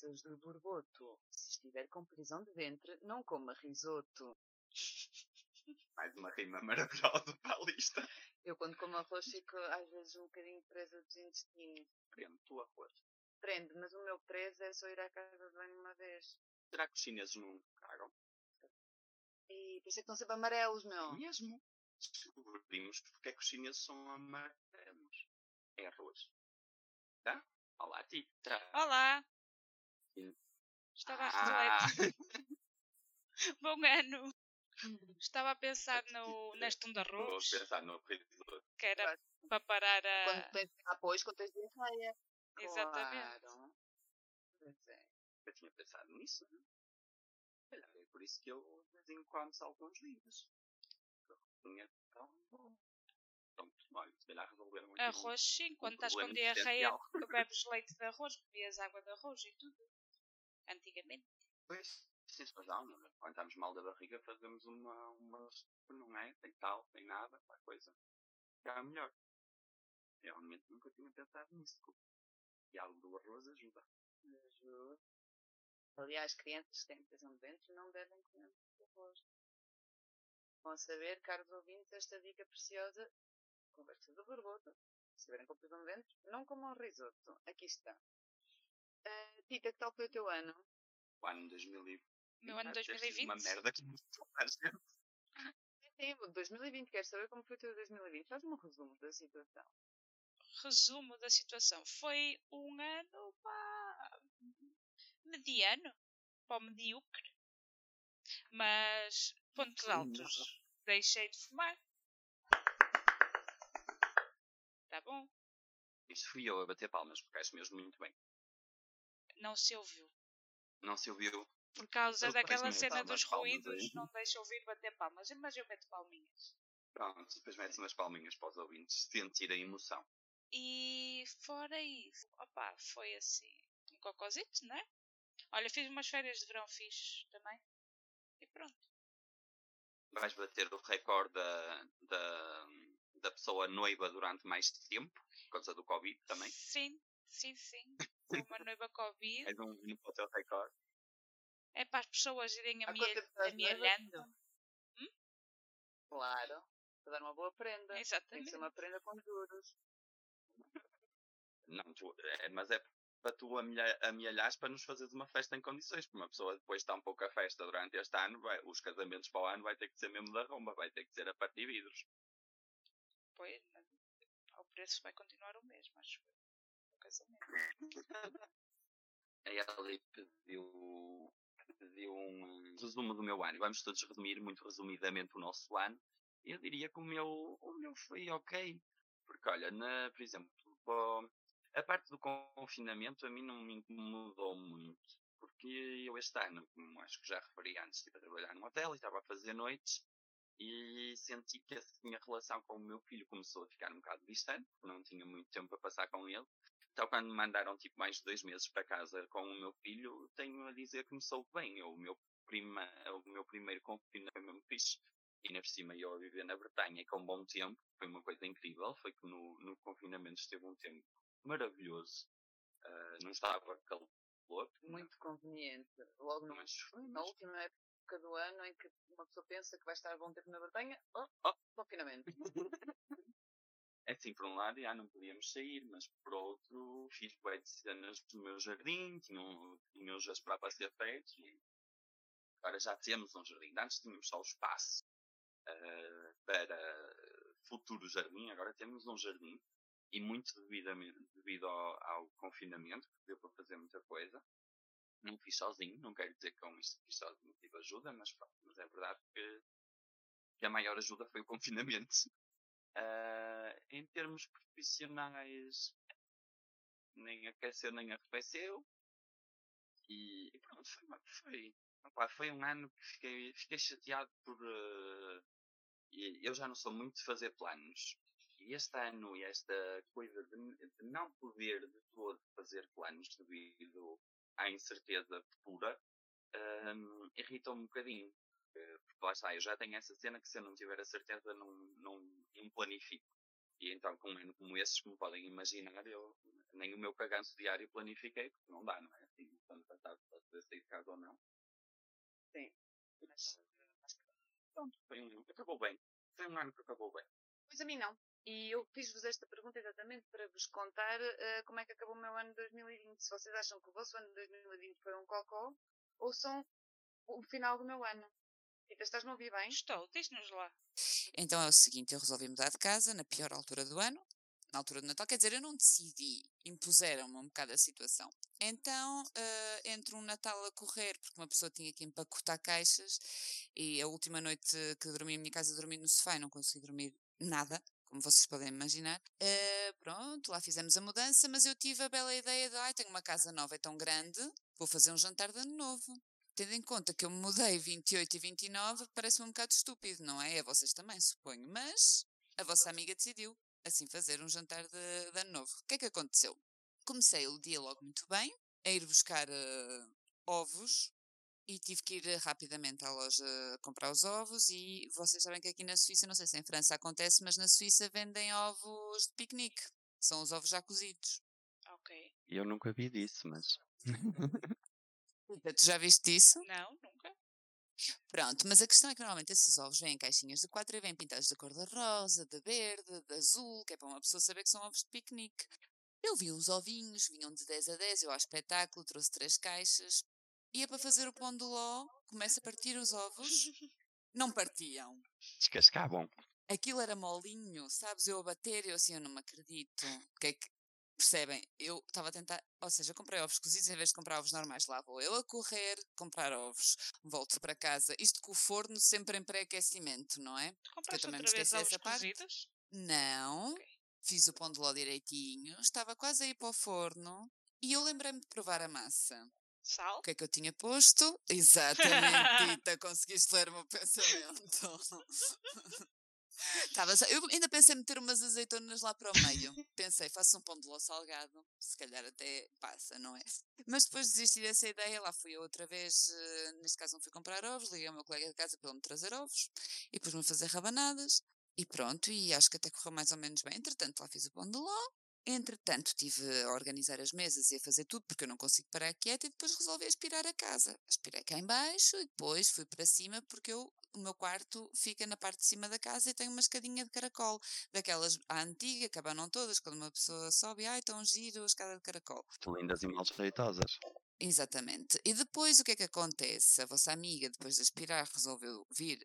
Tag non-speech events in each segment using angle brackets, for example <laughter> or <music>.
Conversas de borboto. Se estiver com prisão de ventre, não coma risoto. <laughs> Mais uma rima maravilhosa para a lista. Eu quando como arroz fico às vezes um bocadinho presa dos intestinos. Prende tu arroz. Prende, mas o meu preso é só ir à casa de banho uma vez. Será que os chineses não cagam? E por isso é que estão sempre amarelos, meu. Mesmo. Descobrimos porque é que os chineses são amarelos. É arroz. Tá? Olá, Tita. Olá! Estava a Ah, <laughs> refletir. <laughs> Bom ano! Estava a pensar no, neste um de Vou arroz, pensar no risoto. que era para parar a. Quando tens apoio, quando tens diarreia. Exatamente. Claro. Pois é. Eu tinha pensado nisso, né? É por isso que eu de vez em quando salto uns livros. Tinha tão bom. Arroz, sim, quando estás com diarreia, bebes leite de arroz, bebias água de arroz e tudo. Antigamente. Pois, sim, não, não, quando estamos mal da barriga fazemos uma, uma não é? Tem tal, tem nada, a coisa. Fica melhor. Eu realmente nunca tinha pensado nisso. E algo do arroz ajuda. Ajuda. Aliás, crianças que têm prisão de ventre não devem comer arroz. Vão saber, caros ouvintes, esta dica preciosa. Conversa do borboto. Se estiverem com prisão de ventre, não comam risoto. Aqui está. Tita, que tal foi o teu ano? O ano 2020. Meu ano deve ter sido 2020. Uma merda que <laughs> a gente. Sim, o 2020. Queres saber como foi o teu 2020? Faz um resumo da situação. Resumo da situação. Foi um ano pá, mediano, para o medíocre. Mas pontos altos. Deixei de fumar. Tá bom? Isto fui eu a bater palmas, porque acho mesmo muito bem. Não se ouviu. Não se ouviu. Por causa Eu daquela cena dos ruídos, aí. não deixa ouvir bater palmas. Mas eu meto palminhas. Pronto, depois metes umas palminhas para os ouvintes sentir a emoção. E fora isso, opá, foi assim, um cocosito, não é? Olha, fiz umas férias de verão fixe também. E pronto. Vais bater o recorde da, da, da pessoa noiva durante mais tempo, por causa do Covid também. Sim, sim, sim. Uma noiva Covid. És um vinho para o teu recorde. É para as pessoas irem amealhando. Claro. Para dar uma boa prenda. Tem que Exatamente. ser uma prenda com juros. Não, tu, é, mas é para tu amealha- amealhares para nos fazeres uma festa em condições. Porque uma pessoa depois está um pouco a festa durante este ano, vai, os casamentos para o ano vai ter que ser mesmo da romba, vai ter que ser a partir de vidros. Pois, o preço vai continuar o mesmo, acho eu. Casamento. A Ellie pediu, pediu um resumo do meu ano. Vamos todos resumir muito resumidamente o nosso ano. Eu diria que o meu, o meu foi ok. Porque, olha, na, por exemplo, a parte do confinamento a mim não me incomodou muito. Porque eu este ano, como acho que já referi antes, estive a trabalhar num hotel e estava a fazer noites. E senti que a minha relação com o meu filho começou a ficar um bocado distante, porque não tinha muito tempo para passar com ele. Então, quando me mandaram tipo mais de dois meses para casa com o meu filho, tenho a dizer que me soube bem. Eu, o, meu prima, o meu primeiro confinamento foi mesmo fixe. E ainda por cima eu a viver na Bretanha com bom tempo, foi uma coisa incrível. Foi que no, no confinamento esteve um tempo maravilhoso. Ah, não estava calor. Muito conveniente. Logo no, Mas na última época do ano em que uma pessoa pensa que vai estar bom tempo na Bretanha, oh, Oh. confinamento. <laughs> É assim, por um lado, já não podíamos sair, mas por outro, fiz bem de cenas do meu jardim, tinham, tinham já para ser feitos agora já temos um jardim. Antes tínhamos só o espaço ah, para futuro jardim, agora temos um jardim e muito devidamente, devido ao, ao confinamento, que deu para fazer muita coisa. Não fiz sozinho, não quero dizer que com isto fiz sozinho tive ajuda, mas pronto, mas é verdade que, que a maior ajuda foi o <laughs> confinamento. Ah, em termos profissionais, nem aqueceu nem arrefeceu. E, e pronto, foi, foi, opá, foi um ano que fiquei, fiquei chateado por. e eu já não sou muito de fazer planos. E este ano, e esta coisa de, de não poder de todo fazer planos devido à incerteza futura, ah, irritou-me um bocadinho. Porque lá está, eu já tenho essa cena que se eu não tiver a certeza não, não, não planifico. E então, com um ano como esses, como podem imaginar, eu nem o meu caganço diário planifiquei, porque não dá, não é? Assim, quando passado para poder sair de casa ou não. Sim. Mas, mas Pronto, foi um, acabou bem. Foi um ano que acabou bem. Pois a mim não. E eu fiz-vos esta pergunta exatamente para vos contar eh, como é que acabou o meu ano de 2020. Se vocês acham que o vosso ano de 2020 foi um cocó, ou são o final do meu ano. Rita, estás-me a ouvir bem? Estou, diz-nos lá. Então é o seguinte, eu resolvi mudar de casa na pior altura do ano, na altura do Natal. Quer dizer, eu não decidi, impuseram-me um bocado a situação. Então, eh, entre um Natal a correr, porque uma pessoa tinha que empacotar caixas, e a última noite que dormi em minha casa, dormi no sofá e não consegui dormir nada, como vocês podem imaginar. Eh, pronto, lá fizemos a mudança, mas eu tive a bela ideia de, ai, tenho uma casa nova, é tão grande, vou fazer um jantar de ano novo. Tendo em conta que eu me mudei 28 e 29, parece-me um bocado estúpido, não é? A vocês também, suponho. Mas a vossa amiga decidiu, assim, fazer um jantar de, de ano novo. O que é que aconteceu? Comecei o dia logo muito bem, a ir buscar eh, ovos e tive que ir eh, rapidamente à loja comprar os ovos e vocês sabem que aqui na Suíça, não sei se em França acontece, mas na Suíça vendem ovos de piquenique. São os ovos já cozidos. Ok. E eu nunca vi disso, mas. <laughs> Tu já viste isso? Não, nunca. Pronto, mas a questão é que normalmente esses ovos vêm em caixinhas de quatro e vêm pintados de cor de rosa, de verde, de azul, que é para uma pessoa saber que são ovos de piquenique. Eu vi os ovinhos, vinham de 10 a 10, eu ao espetáculo trouxe três caixas. Ia para fazer o pão de ló, começa a partir os ovos, não partiam. Descascavam. Aquilo era molinho, sabes? Eu a bater, eu assim, eu não me acredito. O que é que. Percebem? Eu estava a tentar. Ou seja, comprei ovos cozidos em vez de comprar ovos normais. Lá vou eu a correr, comprar ovos. Volto para casa. Isto com o forno sempre em pré-aquecimento, não é? Tu compraste também outra vez ovos cozidos? Não. Ok. Fiz o pão de ló direitinho. Estava quase a ir para o forno. E eu lembrei-me de provar a massa. Sal? O que é que eu tinha posto? Exatamente, <laughs> Tita, conseguiste ler o meu <laughs> pensamento. Estava só- eu ainda pensei em meter umas azeitonas lá para o meio. <laughs> Pensei, faço um pão de ló salgado, se calhar até passa, não é? <laughs> Mas depois de desistir dessa ideia, lá fui eu outra vez, eh, neste caso não fui comprar ovos, liguei ao meu colega de casa para ele me trazer ovos e pus-me a fazer rabanadas e pronto, e acho que até correu mais ou menos bem. Entretanto, lá fiz o pão de ló. Entretanto, tive a organizar as mesas e a fazer tudo porque eu não consigo parar quieta e depois resolvi aspirar a casa. Aspirei cá em baixo e depois fui para cima porque eu, o meu quarto fica na parte de cima da casa e tem uma escadinha de caracol. Daquelas à antiga, que abanam todas, quando uma pessoa sobe, ai, tão giro a escada de caracol. Lindas e mal jeitosas. Exatamente. E depois o que é que acontece? A vossa amiga, depois de aspirar, resolveu vir,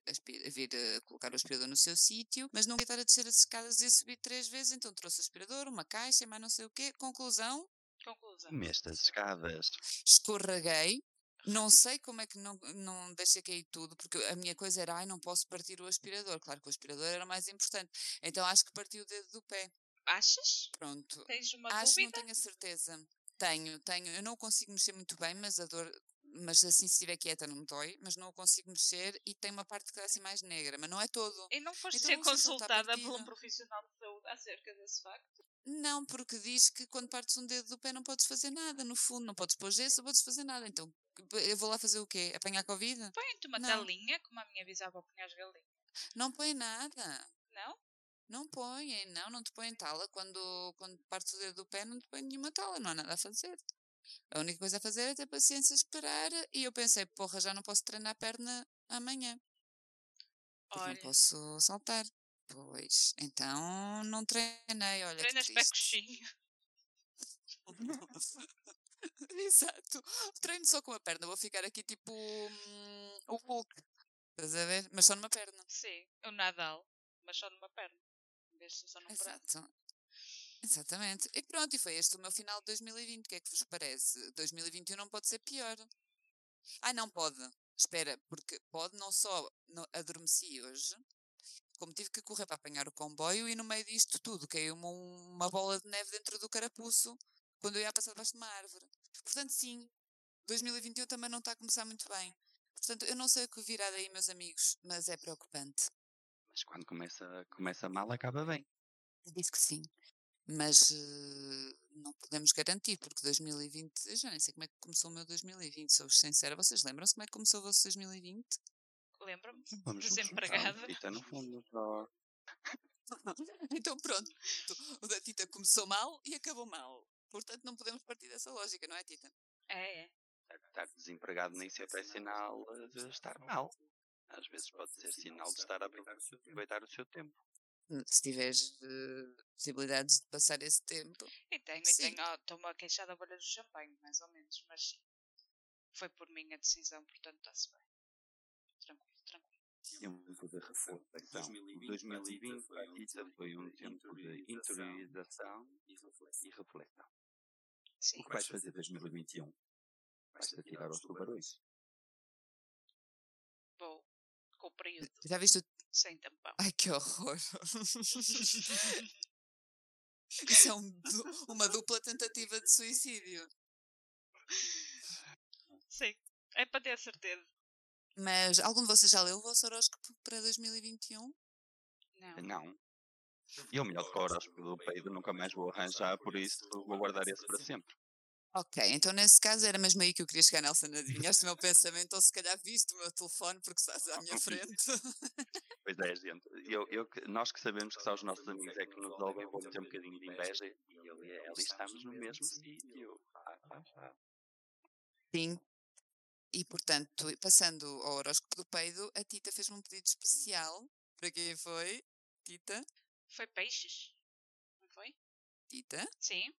vir eh, colocar o aspirador no seu sítio, mas não ia estar a descer as escadas e a subir três vezes, então trouxe o aspirador, uma caixa e mais não sei o quê. Conclusão, Conclusão. Mestas escadas. escorreguei. Não sei como é que não, não deixei cair tudo, porque a minha coisa era, ai, não posso partir o aspirador. Claro que o aspirador era mais importante. Então acho que parti o dedo do pé. Achas? Pronto. Tens uma Acho, não dúvida? tenho a certeza. Tenho, tenho. Eu não consigo mexer muito bem, mas a dor. Mas assim, se estiver quieta, não me dói, mas não consigo mexer e tem uma parte que está assim mais negra, mas não é todo. E não foste Então ser não consultada por um profissional de saúde acerca desse facto? Não, porque diz que quando partes um dedo do pé não podes fazer nada, no fundo, não podes pôr gesso, não podes fazer nada. Então, eu vou lá fazer o quê? Apanhar Covid? Põe-te uma Não. telinha, como a minha bisavó punha as galinhas. Não põe nada. Não? Não põem, não, não te põem tala. Quando, quando partes o dedo do pé, não te põem nenhuma tala, não há nada a fazer. A única coisa a fazer é ter paciência, esperar. E eu pensei, porra, já não posso treinar a perna amanhã. Olha, não posso saltar. Pois, então não treinei, olha treinas pé coxinho. <laughs> Exato. Treino só com a perna, vou ficar aqui tipo hum, o Hulk. Estás a ver? Mas só numa perna. Sim, o Nadal, mas só numa perna. Só num. Exato. Exatamente. E pronto, e foi este o meu final de 2020. O que é que vos parece? 2021 não pode ser pior. Ah, não pode. Espera, porque pode não só adormeci hoje, como tive que correr para apanhar o comboio e no meio disto tudo caiu-me um- uma bola de neve dentro do carapuço quando eu ia passar debaixo de uma árvore. Portanto, sim, 2021 também não está a começar muito bem. Portanto, eu não sei o que virá daí, meus amigos, mas é preocupante. Mas quando começa, começa mal, acaba bem. Disse que sim. Mas eh, não podemos garantir, porque 2020, eu já nem sei como é que começou o meu 2020, sou sincera. Vocês lembram-se como é que começou o vosso 2020? Lembra-me? Vamos <laughs> Desempregada. Está no fundo. Só. <laughs> então pronto, o da Tita começou mal e acabou mal. Portanto, não podemos partir dessa lógica, não é, Tita? É, é. Estar desempregado nem sempre é sinal de estar mal. Às vezes pode ser sinal de estar a aproveitar o seu tempo. Se tiveres uh, possibilidades de passar esse tempo. E tenho, e Sim. tenho. Estou-me a queixar da bolha do champanhe, mais ou menos, mas sim. Foi por minha decisão, portanto está-se bem. Tranquilo, tranquilo. Tempo de reflexão. 2020 para a Tita foi um tempo de interiorização e reflexão. Sim. O que vais fazer em 2021? Vais-te atirar aos tubarões? Com o período Já viste o. sem tampão. Ai, que horror! <laughs> Isso é um du- uma dupla tentativa de suicídio. Sim. É para ter certeza. Mas algum de vocês já leu o vosso horóscopo para 2021? Não. Não. E o melhor do que o horóscopo do peido nunca mais vou arranjar, por isso vou guardar esse para sempre. Ok, então nesse caso era mesmo aí que eu queria chegar, Nelson. Adivinhaste o meu pensamento, ou se calhar viste o meu telefone porque estás à minha <laughs> frente. Pois é, gente. Eu, eu, nós que sabemos que são os nossos amigos é que nos ouvem, vou ter um bocadinho de inveja e ali, ali estamos no mesmo sítio. Ah, ah, ah. Sim. E portanto, passando ao horóscopo do peido, a Tita fez-me um pedido especial. Para quem foi? Tita? Foi peixes. Não foi? Tita? Sim.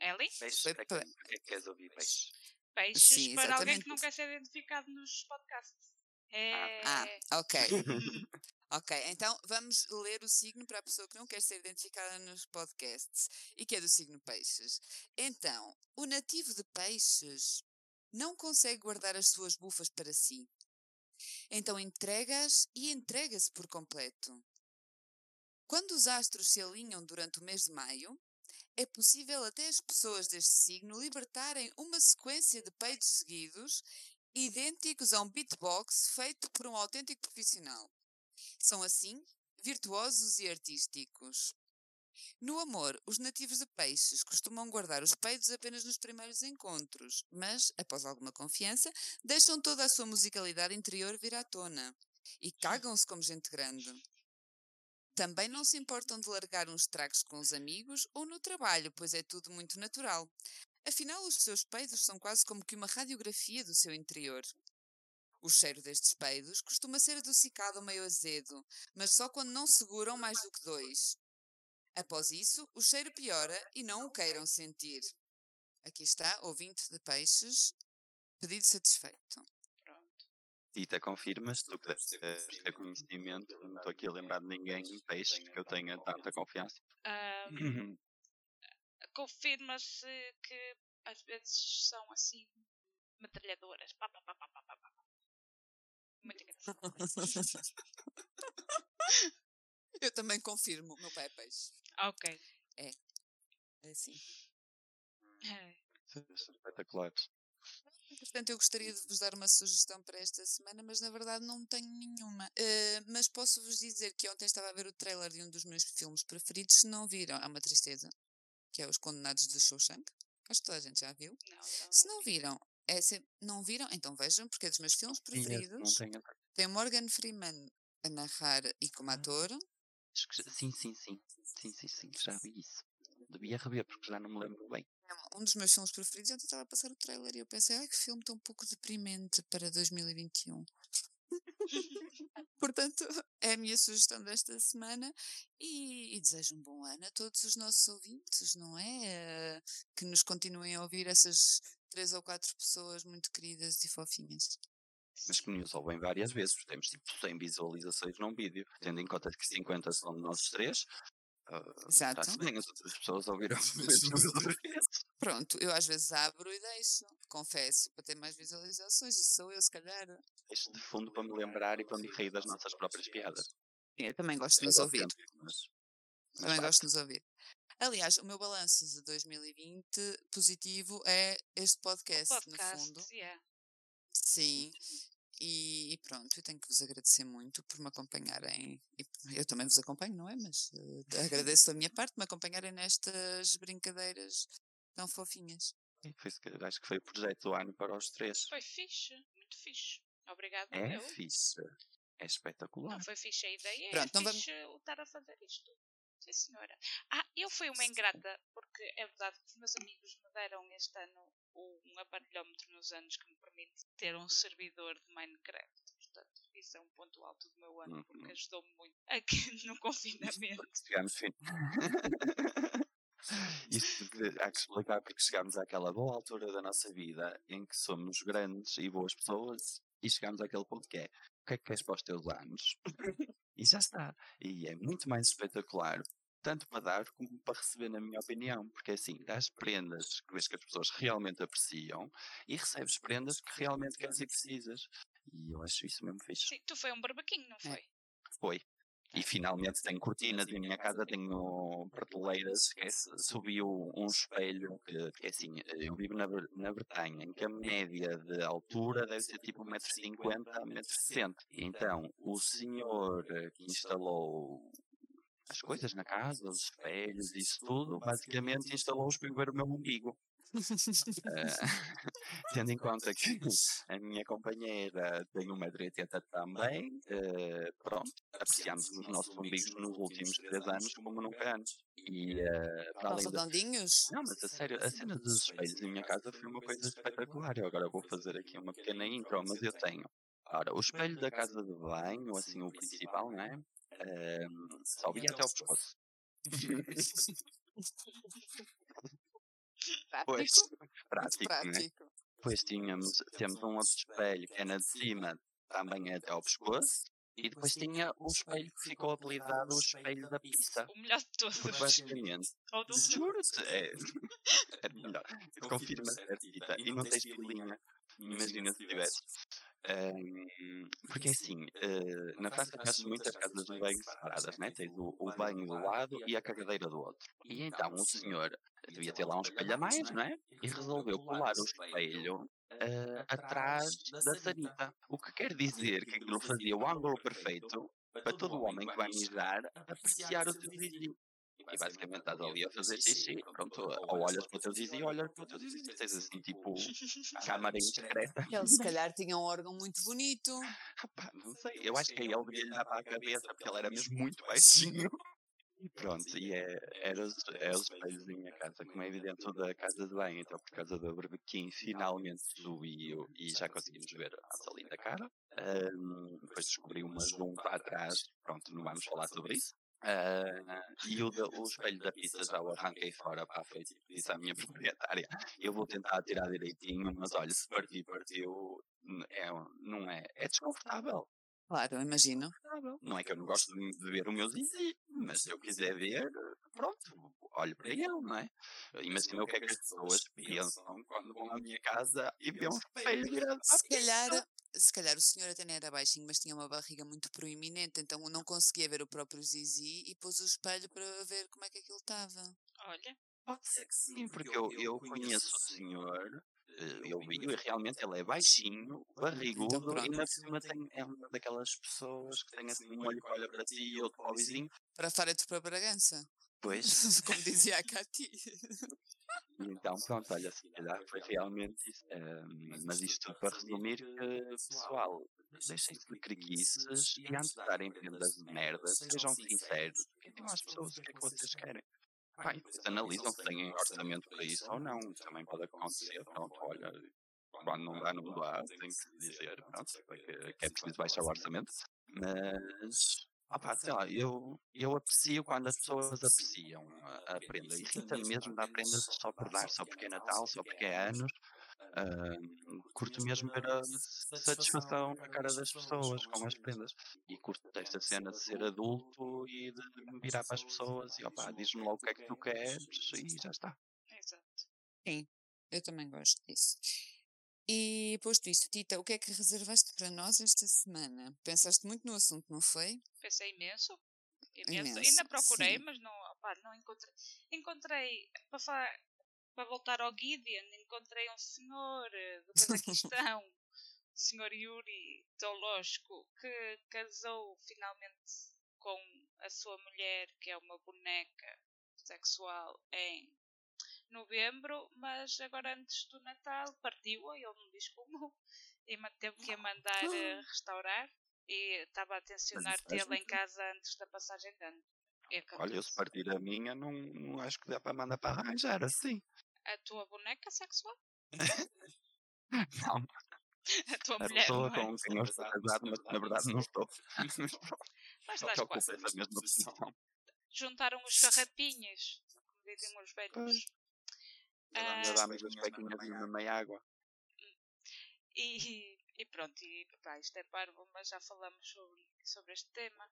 Ellie? Peixe, Foi para pa- quem, para quem queres ouvir? Peixes Sim, para alguém que não quer ser identificado nos podcasts. É. Ah, ok. <laughs> Ok, então vamos ler o signo para a pessoa que não quer ser identificada nos podcasts e que é do signo Peixes. Então, o nativo de Peixes não consegue guardar as suas bufas para si. Então entrega-as e entrega-se por completo. Quando os astros se alinham durante o mês de maio, é possível até as pessoas deste signo libertarem uma sequência de peidos seguidos idênticos a um beatbox feito por um autêntico profissional. São assim virtuosos e artísticos. No amor, os nativos de peixes costumam guardar os peidos apenas nos primeiros encontros, mas, após alguma confiança, deixam toda a sua musicalidade interior vir à tona e cagam-se como gente grande. Também não se importam de largar uns tragos com os amigos ou no trabalho, pois é tudo muito natural. Afinal, os seus peidos são quase como que uma radiografia do seu interior. O cheiro destes peidos costuma ser adocicado meio azedo, mas só quando não seguram mais do que dois. Após isso, o cheiro piora e não o queiram sentir. Aqui está, ouvinte de peixes, pedido satisfeito. Tita, confirmas? Tu que deves ter conhecimento, não estou aqui a lembrar de ninguém em peixe que eu tenha tanta confiança. Ah, <clears throat> Confirma-se que às vezes são assim metralhadoras. Pá, pá, pá, pá, pá, pá. Muito engraçado. <laughs> Eu também confirmo, meu pai é peixe. ok. É assim. É. Espetaculares. Portanto, eu gostaria de vos dar uma sugestão para esta semana, mas na verdade não tenho nenhuma. Eh, mas posso vos dizer que ontem estava a ver o trailer de um dos meus filmes preferidos. Se não viram, é uma tristeza, que é Os Condenados de Shawshank. Acho que toda a gente já viu. Não, não, Se não não vi. viram, é se- não viram, então vejam, porque é dos meus filmes preferidos. tenho. Tem Morgan Freeman a narrar e como ator. Que já- Sim, sim, sim. Sim, sim, sim. Já vi isso. Devia rever porque já não me lembro bem. Um dos meus filmes preferidos. Ontem estava a passar o trailer e eu pensei, ai que filme tão pouco deprimente para 2021. <laughs> Portanto, é a minha sugestão desta semana e, e desejo um bom ano a todos os nossos ouvintes, não é? Eh, Que nos continuem a ouvir essas três ou quatro pessoas muito queridas e fofinhas. Mas que nos ouvem várias vezes. Temos tipo 100 visualizações num vídeo. Tendo em conta que 50 são de nós três. Uh, Exato. Bem, as outras pessoas ouviram <laughs> duas vezes. Pronto, eu às vezes abro e deixo, confesso, para ter mais visualizações. Isso sou eu, se calhar. Deixo de fundo para me lembrar e para me rir das nossas próprias piadas. Eu também gosto de nos ouvir. Mas, mas Também gosto de nos ouvir. Aliás, o meu balanço de 2020 positivo é este podcast, no Podcast, fundo. yeah. Sim. E, e pronto, eu tenho que vos agradecer muito por me acompanharem. E eu também vos acompanho, não é? Mas eh, agradeço da minha parte me acompanharem nestas brincadeiras tão fofinhas. foi, acho que foi o projeto do ano para os três. Foi fixe, muito fixe. Obrigado, É eu. fixe. É espetacular. Não foi fixe a ideia, Pronto, é então vamos- fixe estar a fazer isto. Sim, senhora. Ah, eu fui uma ingrata, porque é verdade que os meus amigos me deram este ano um aparelhómetro nos anos que me permite ter um servidor de Minecraft. Portanto, isso é um ponto alto do meu ano, porque Uhum. ajudou-me muito aqui <laughs> no confinamento. <laughs> Chegámos. Isso há que explicar porque chegámos àquela boa altura da nossa vida em que somos grandes e boas pessoas e chegamos àquele ponto que é o que é que queres para os teus anos? e já está. E é muito mais espetacular, tanto para dar como para receber, na minha opinião, porque assim, dás prendas que vês que as pessoas realmente apreciam e recebes prendas que realmente queres e precisas. E eu acho isso mesmo fixe. Sim, tu foi um barbaquinho, não É. foi? E finalmente tenho cortinas e na minha casa tenho prateleiras. Subiu um espelho que, que é assim, eu vivo na, na Bretanha, em que a média de altura deve ser tipo 1,50m a 1,60m. Então, o senhor que instalou as coisas na casa, os espelhos, isso tudo, basicamente instalou-os para ver o meu umbigo. Eh, <laughs> tendo em conta que <laughs> a minha companheira tem 1,80m também, eh, pronto, apreciamos os nossos umbigos nos últimos 3 anos como nunca antes. E eh, para além da... redondinhos? Não, mas a sério, a cena dos espelhos em minha casa foi uma coisa espetacular. Eu agora vou fazer aqui uma pequena intro, mas eu tenho. Ora, o espelho da casa de banho, assim, o principal, não é? Eh, só via até ao pescoço. <laughs> Pois, Prático? prático, né? prático. Depois tínhamos, temos um outro espelho que é na de cima, também é até ao pescoço. E depois tinha o espelho que ficou apelidado o espelho da pizza. O melhor de todos. Porque basicamente, <laughs> juro-te, é, <laughs> é melhor. Confirma certita. E não tens pilinha. Imagina se tivesse. Ahm, porque assim, eh, na França conheces muitas casas de banho separadas, né? Tens o, o banho do lado e a cagadeira do outro. E então o senhor devia ter lá um espelho a mais, não é? E resolveu colar o espelho eh, atrás da sanita. O que quer dizer que aquilo fazia o ângulo perfeito para todo homem que vai mijar apreciar o teu vizinho. E basicamente estás ali a fazer xixi, pronto, ou olhas para o teu zizi ou olhas para o teu zizi. Tens assim, tipo, câmara <laughs> indiscreta. Ele se calhar tinha um órgão muito <laughs> bonito. Pá, não sei, eu acho que a ele devia lhe dar para a cabeça, porque ele era mesmo muito <laughs> baixinho. E pronto, e é, era os, é os espelhos da minha casa, como é evidente, da casa de banho, então por causa do barbequim finalmente subiu e já conseguimos ver a nossa linda cara. Ahm, depois descobri uma junta atrás, pronto, não vamos falar sobre isso. Ah, e o, da- <laughs> o espelho da pizza já o arranquei fora, pá, foi tipo, disse à minha <laughs> proprietária, eu vou tentar tirar direitinho, mas olha, se partir, partiu, é, não é, é desconfortável. Claro, eu imagino. Não é que eu não gosto de, de ver o meu zizi, mas se eu quiser ver, pronto, olho para ele, não é? Imagina o que é que as pessoas pensam quando vão à minha casa e vêem um espelho <laughs> virado Se calhar. Se calhar o senhor até nem era baixinho, mas tinha uma barriga muito proeminente, então não conseguia ver o próprio Zizi e pôs o espelho para ver como é que aquilo estava. Olha, Pode ser que sim, porque eu, eu conheço o senhor, eh, eu vi e realmente ele é baixinho, barrigudo, Então pronto. e na cima tem, é uma daquelas pessoas que tem assim um olho que olha para ti e outro para o vizinho. Para fora de para Bragança, Pois, <laughs> como dizia a Cati. <laughs> E então, pronto, olha, se calhar foi realmente isso. Ehm, mas isto tudo para resumir que, pessoal, deixem-se de preguiças e antes de darem prendas de merda, sejam sinceros. Digam às pessoas o que é que vocês querem. Pá, depois analisam se têm orçamento para isso ou não. Também pode acontecer. Pronto, olha, quando não dá, não dá, tem que dizer, pronto, que, que é preciso baixar o orçamento. Mas, opá, sei lá, eu, eu aprecio quando as pessoas apreciam a, prenda. Irrita-me mesmo dar prendas só por dar, só porque é Natal, só porque é anos. Ahm, curto mesmo ver a satisfação na cara das pessoas com as prendas. E curto desta cena de ser adulto e de virar para as pessoas e opá, diz-me logo o que é que tu queres e já está. exato. Eu também gosto disso. E posto isto, Tita, o que é que reservaste para nós esta semana? Pensaste muito no assunto, não foi? Pensei imenso. Imenso. Imenso, Ainda procurei, sim. mas não, opá, não encontrei. Encontrei, para, falar, para voltar ao Gideon, encontrei um senhor eh, do Cazaquistão, <laughs> o senhor Yuri Zoológico, que casou finalmente com a sua mulher, que é uma boneca sexual, em novembro, mas agora antes do Natal partiu, ele não diz como, e teve que a mandar eh, restaurar e estava a faz tê-la em casa antes da passagem de ano. E Olha, eu se partir a minha, não, não acho que dá para mandar para arranjar assim. A tua boneca sexual? <laughs> Não, A tua a mulher, é? com quem eu estou casado, mas na verdade não estou. Estou. <laughs> Mas estás quase. Juntaram os <laughs> farrapinhas, como dizem os velhos. Ah, Já dá-me as pequinhas na meia água. E, e pronto, e, pá, isto é parvo, mas já falamos sobre, sobre este tema.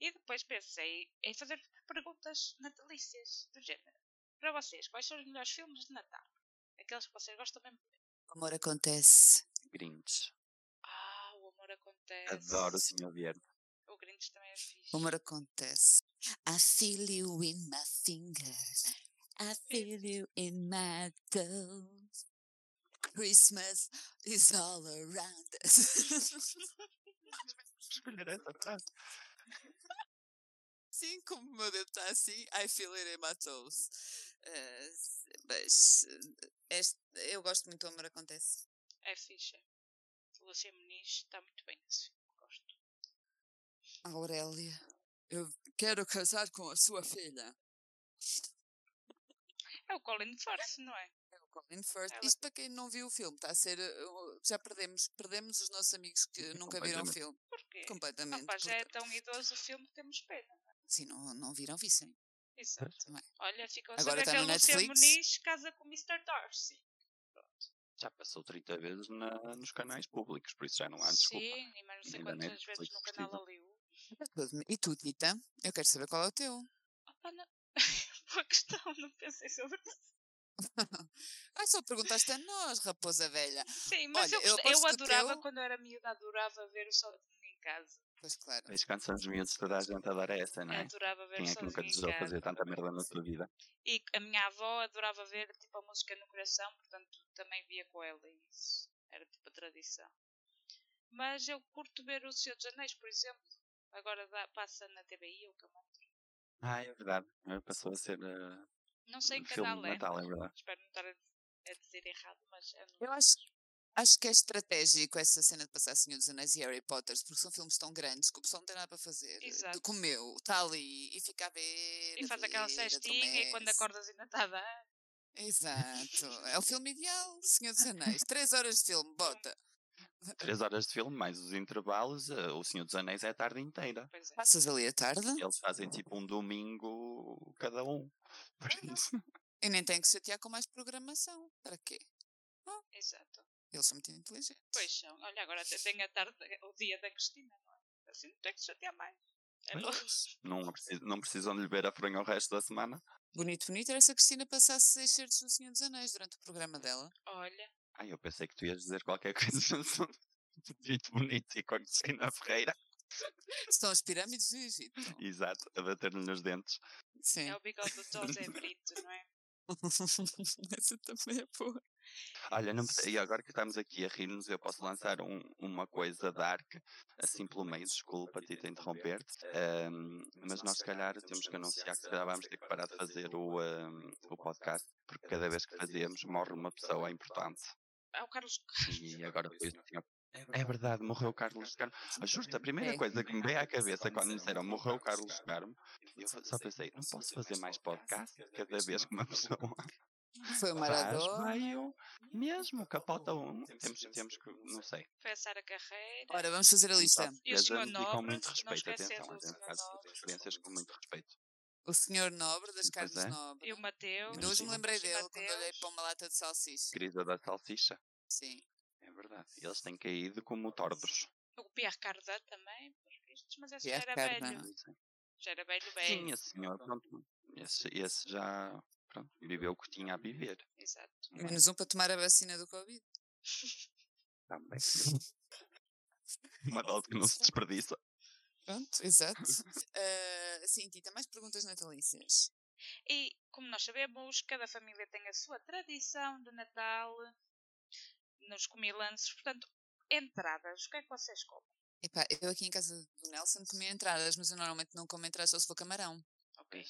E depois pensei em fazer perguntas natalícias do género. Para vocês, quais são os melhores filmes de Natal? Aqueles que vocês gostam mesmo de ver. O amor acontece. Grinch. Ah, o amor acontece. Adoro o Senhor Verde. O Grinch também é fixe. O amor acontece. I feel you in my fingers. I feel you in my toes. Christmas is all around us. Sim, como o meu dedo está assim, I feel it in my toes. Eh, mas eh, este- eu gosto muito do amor acontece. É fixe. Lúcia Muniz está muito bem nesse filme. Gosto. Aurélia, eu quero casar com a sua filha. É o Colin Firth, não é? É o Colin Firth. Ela- Isto para quem não viu o filme, está a ser. Já perdemos, perdemos os nossos amigos que nunca viram o filme. Porquê? Completamente. Opa, já é tão idoso o filme que temos pena. Se não, não viram, vissem. Exato. Não é? Olha, ficou a Agora saber que a Netflix. Muniz casa com o Mr. Darcy. Já passou 30 vezes na- nos canais públicos, por isso já não há desculpa. Sim, e mais não sei quantas Netflix vezes no canal. Aliu. E tu, Tita? Eu quero saber qual é o teu. Opa, não... Boa questão, não pensei sobre isso. <laughs> Ai, só perguntaste a nós, raposa velha. Sim, mas Olha, eu, eu eu, adorava, teu- quando eu era miúda, adorava ver o Sozinho em Casa. Pois claro. Vejo quando são os miúdos toda a gente a dar essa, não é? Adorava ver Quem é que nunca desejou fazer tanta merda na sua vida? E a minha avó adorava ver tipo a música no coração, portanto também via com ela e isso era tipo a tradição. Mas eu curto ver o Senhor dos Anéis, por exemplo. Agora dá- passa na TVI ou que Ah, é verdade. Agora Passou a ser uh, Não sei um que filme canal é. Natal, é verdade. Espero não estar a, dizer errado, mas é Eu acho, acho que é estratégico essa cena de passar Senhor dos Anéis e Harry Potter, porque são filmes tão grandes que o pessoal não tem nada para fazer. Exato. Comeu, está ali e fica a ver. E faz aquela ver, cestinha e quando acordas ainda está a dar. Exato. É o filme ideal, Senhor dos Anéis. Três horas de filme, <laughs> bota. Três horas de filme, mais os intervalos, uh, o Senhor dos Anéis é a tarde inteira. Pois é. Passas ali a tarde Eles fazem tipo um domingo cada um. <laughs> Por isso. e nem tem que chatear com mais programação. Para quê? Exato. Eles são muito inteligentes. Pois são. Olha, agora até tem a tarde, o dia da Cristina, não é? Assim não tem que se chatear mais. É. Não, precis- não precisam de lhe ver a fronha o resto da semana. Bonito, bonito era se a Cristina passasse seis certos do Senhor dos Anéis durante o programa dela. Olha, Ai, eu pensei que tu ias dizer qualquer <laughs> coisa muito bonito e com a Cristina Ferreira. São as pirâmides do Egito. Exato, a bater-lhe nos dentes. Sim. é o bigode do José Brito, não é? <laughs> Essa também é boa. Olha, não, e agora que estamos aqui a rir-nos, eu posso lançar um- uma coisa dark, assim pelo meio, desculpa-te te interromper-te, ahm, mas nós se calhar temos que anunciar que se calhar vamos ter que parar de fazer o, ahm, o podcast, porque cada vez que fazemos morre uma pessoa importante. Ah, o Carlos. <laughs> E agora depois tinha- É verdade, morreu o Carlos Carmo. Justo, a primeira É. coisa que me veio à cabeça quando me disseram morreu o Carlos Carmo, eu só pensei, não posso fazer mais podcast cada vez que uma pessoa <laughs> Foi o faz, Maradona. veio mesmo, capota um. Temos, temos que, não sei. Foi a Sara Carreira. Ora, vamos fazer a lista. E o senhor e com Nobre, muito respeito, atenção, atenção, Nobre. referências com muito respeito. O senhor Nobre, das carnes é. Nobre. E o Mateus. Ainda hoje me Sim. lembrei dele quando Mateus. olhei para uma lata de salsicha. Querida da salsicha, Sim. é verdade. Eles têm caído como tordos. O Pierre Cardin também, mas esse Pierre já era Cardin. velho. Já era velho, Sim, velho. esse senhor, pronto, esse, esse já pronto, viveu o que tinha a viver. Exato. Menos um para tomar a vacina do Covid. Também. <laughs> Uma dose que não se desperdiça. Pronto, exato. Ah, <laughs> sim, Tita, mais perguntas natalícias. E, como nós sabemos, cada família tem a sua tradição de Natal nos comilances. Portanto, entradas, o que é que vocês comem? Epá, eu aqui em casa do Nelson comia entradas, mas eu normalmente não como entradas só se for camarão. Ok.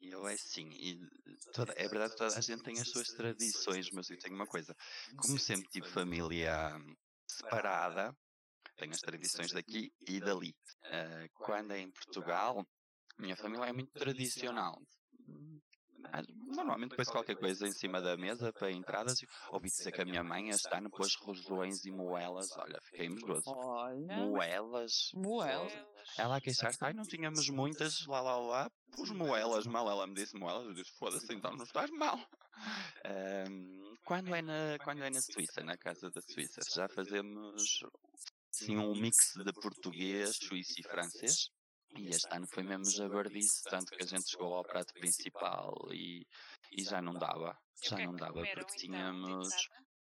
Eu é assim, e toda, é verdade, toda a gente tem as suas tradições, mas eu tenho uma coisa, como sempre tive família separada, tenho as tradições daqui e dali. Ah, quando é em Portugal, Minha família é muito tradicional. Mas, Normalmente depois qualquer coisa em cima da mesa para entradas. Ouvi dizer que a minha mãe este ano pôs rosões e moelas. Olha, fiquei medroso. Olha. Moelas. Moelas. Elas- Ela a queixar-se, ai, não tínhamos muitas, lá, lá, lá, pus moelas mal. Ela me disse moelas, eu disse, foda-se, então não estás mal. Ahm, quando, é na, quando é na Suíça, na casa da Suíça, já fazemos, sim, um mix de português, suíço e francês. E este ano foi mesmo jabardice, tanto que a gente chegou ao prato principal e, e já não dava. Já é não dava, porque então, tínhamos,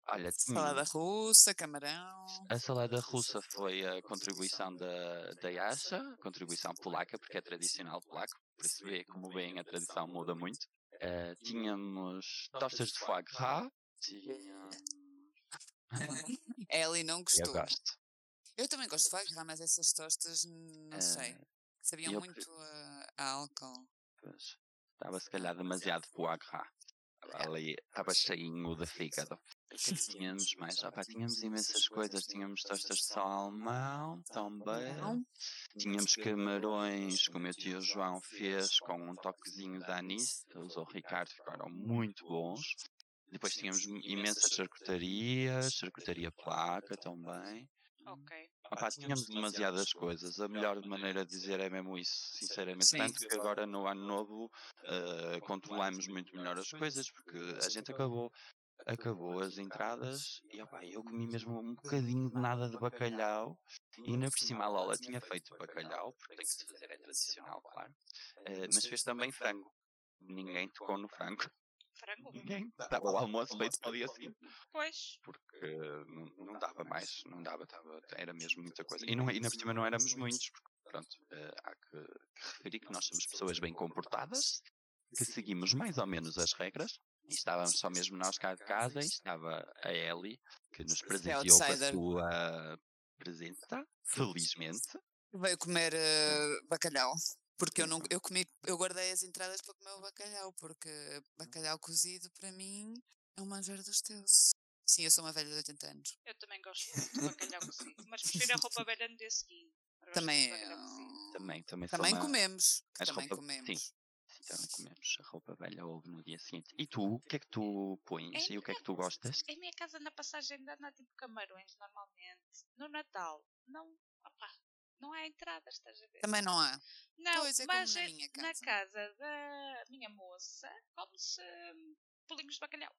olha, Salada tínhamos, russa, camarão. a salada russa foi a contribuição da, da Yasha, contribuição polaca, porque é tradicional polaco, por isso vê como bem a tradição muda muito. Eh, tínhamos tostas de foie gras, tinha... <laughs> Ellie não eu gostou. gosto. Eu também gosto de foie gras, mas essas tostas, não sei. Eh, Sabiam muito a, a álcool. pois, estava se calhar demasiado foie gras. Estava ali, estava cheinho de fígado. O que é que tínhamos mais? Ah, pá, tínhamos imensas coisas. Tínhamos tostas de salmão também. Tínhamos camarões que o meu tio João fez com um toquezinho de anis, que usou o Ricardo, ficaram muito bons. Depois tínhamos imensas charcutarias, charcutaria placa também. Ok. Opá, tínhamos demasiadas coisas. A melhor maneira de dizer é mesmo isso, sinceramente. Sim. Tanto que agora no ano novo eh, controlamos muito melhor as coisas, porque a gente acabou, acabou as entradas e opá, eu comi mesmo um bocadinho de nada de bacalhau. E ainda por cima a Lola tinha feito bacalhau, porque tem que se fazer, é tradicional, claro. Eh, mas fez também frango. Ninguém tocou no frango. Frango? Ninguém. Estava o almoço feito para o dia seguinte Pois. porque não, não dava mais, não dava, dava, era mesmo muita coisa. E, não, e na cima não éramos muitos, porque, pronto, eh, há que, que referir que nós somos pessoas bem comportadas, que seguimos mais ou menos as regras, e estávamos só mesmo nós cá de casa, e estava a Ellie, que nos presenteou com a sua presença, felizmente. Veio comer eh, bacalhau. Porque eu, não, eu comi, eu guardei as entradas para comer o bacalhau, porque bacalhau cozido para mim é um manjar dos teus. Sim, eu sou uma velha de 80 anos. Eu também gosto muito de bacalhau cozido. Mas prefiro a roupa velha no dia seguinte. Eu Também, cozido. eh, Também, também, também uma- comemos. as Também roupa- comemos. sim. Sim, também comemos a roupa velha houve no dia seguinte. E tu, o que é que tu pões e o que é que tu gostas? Em minha casa na passagem de ano há tipo camarões normalmente. No Natal, não. Opá, não há entradas, estás a ver? Também não há. Não, Pois, é como mas na é- minha na casa. casa da minha moça come-se hum, bolinhos de bacalhau.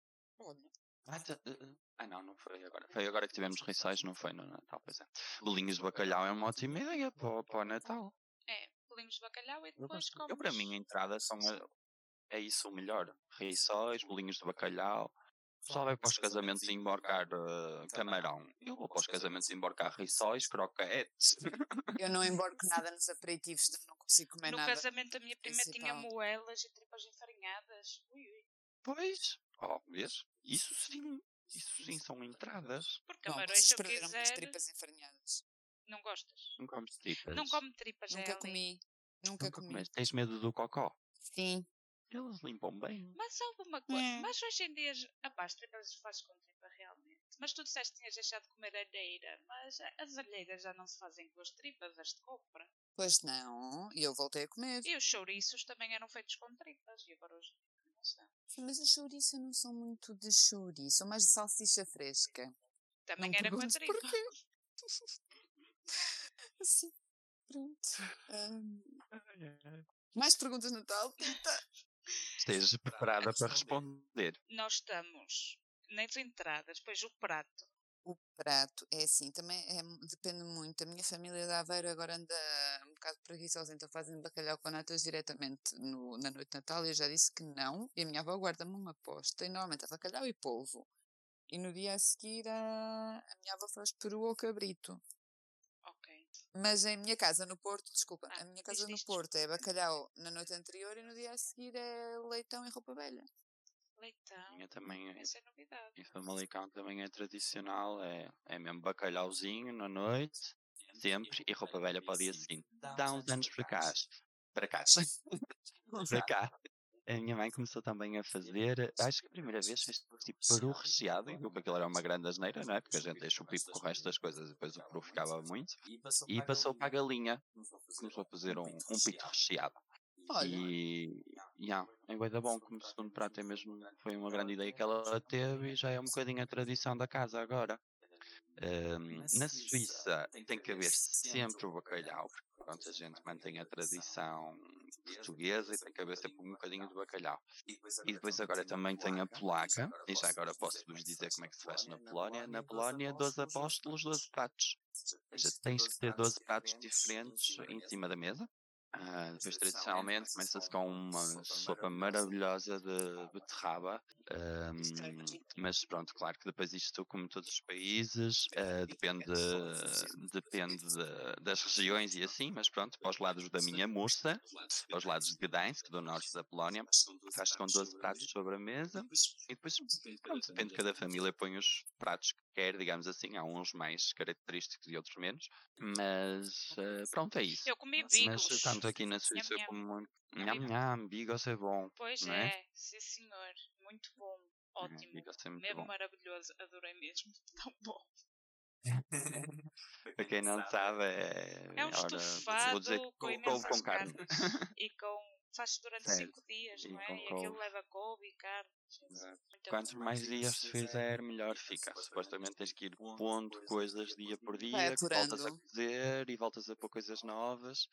Ah, tá, uh, uh. Ah, não, não foi agora. Foi agora que tivemos rissóis, não foi no Natal, pois é. Bolinhos de bacalhau é uma ótima ideia para, o- para o Natal. É, bolinhos de bacalhau e depois comes... eu para mim, a entrada são a- é isso o melhor. Rissóis, bolinhos de bacalhau. O pessoal vai para os casamentos emborcar uh, camarão. Eu vou para os casamentos emborcar rissóis, croquetes. Eu não emborco <laughs> nada nos aperitivos, não consigo comer No nada. casamento da minha prima tinha principal. moelas e tripas enfarinhadas. Ui, ui. Pois, oh, vês? Isso sim, isso sim são entradas. Porque Não, camarões, eu perderam as quiser, tripas enfarinhadas. não gostas. Não comes tripas. Não come tripas, Nunca Ellie. comi. Nunca, Nunca comi. comeste. Tens medo do cocó? Sim. Eles limpam bem. Mas houve uma coisa. Hum. Mas hoje em dia, as tripas se faz com tripa realmente. Mas tu disseste que tinhas deixado de comer alheira. Mas as alheiras já não se fazem com as tripas, as de compra. Pois não. E eu voltei a comer. E os chouriços também eram feitos com tripas. E agora hoje em dia não são. Mas os chouriço eu não sou muito de chouriço. Sou mais de salsicha fresca. Também Não era com a perguntes tripa. porquê. <laughs> Assim. Pronto. Ahm, mais perguntas, Natal? Tenta. Estejas preparada para responder. Nós estamos nas entradas, depois o prato. O prato é assim, também é, depende muito. A minha família de Aveiro agora anda um bocado preguiçosa, então fazem bacalhau com natas diretamente no- na noite de Natal e eu já disse que não. E a minha avó guarda-me uma aposta e normalmente é bacalhau e polvo. E no dia a seguir a, a minha avó faz peru ou cabrito. Mas em minha casa no Porto, desculpa, Ah, a minha casa no Porto é bacalhau na noite anterior e no dia a seguir é leitão e roupa velha. Leitão. Minha também é. Essa é novidade. Em Famalicão também é tradicional, é, é mesmo bacalhauzinho na noite, sempre, e roupa velha para o dia seguinte. Dá uns anos para cá, para cá, <laughs> para cá. A minha mãe começou também a fazer, acho que a primeira vez fez tipo peru recheado, e viu que aquilo era uma grande asneira, não é? Porque a gente deixa o pipo com o resto das coisas e depois o peru ficava muito. E passou para a galinha, começou a fazer um, um pito recheado. E, yeah, é bué da bom como segundo prato é mesmo, foi uma grande ideia que ela teve e já é um bocadinho a tradição da casa agora. Ahm, na Suíça tem que haver sempre o bacalhau, porque pronto, a gente mantém a tradição portuguesa e tem que haver sempre um bocadinho de bacalhau. E depois agora também tem a polaca, e já agora posso-vos dizer como é que se faz na Polónia. Na Polónia, 12 apóstolos, 12 pratos. Ou seja, tens que ter 12 pratos diferentes em cima da mesa. Depois, tradicionalmente, começa-se com uma sopa maravilhosa de beterraba. ahm, mas pronto, claro que depois isto, como todos os países, ah, depende, depende de- das regiões e assim, mas pronto, para os lados da minha Mursa, para os lados de Gdansk, do norte da Polónia, faz-se com 12 pratos sobre a mesa. E depois, pronto, depende de cada família, põe os pratos que quer, digamos assim. Há uns mais característicos e outros menos. Mas ah, pronto, é isso. Eu comi Mas bigos. tanto aqui na Suíça Nham, nham. como muito. Nham, nham, bigos é bom. Pois é, é? sim senhor. Muito bom. É, Ótimo. é muito Mesmo bom. maravilhoso. Adorei mesmo. <laughs> Tão bom. <laughs> Para quem não sabe, é. É um ora, vou dizer com com, com carne. <laughs> E com. Faz durante Certo. 5 dias, E não é? E aquilo leva couve e carne. Quantos mais dias se fizer, melhor fica. Supostamente tens que ir pondo coisas dia por dia, que voltas a cozer e voltas a pôr coisas novas.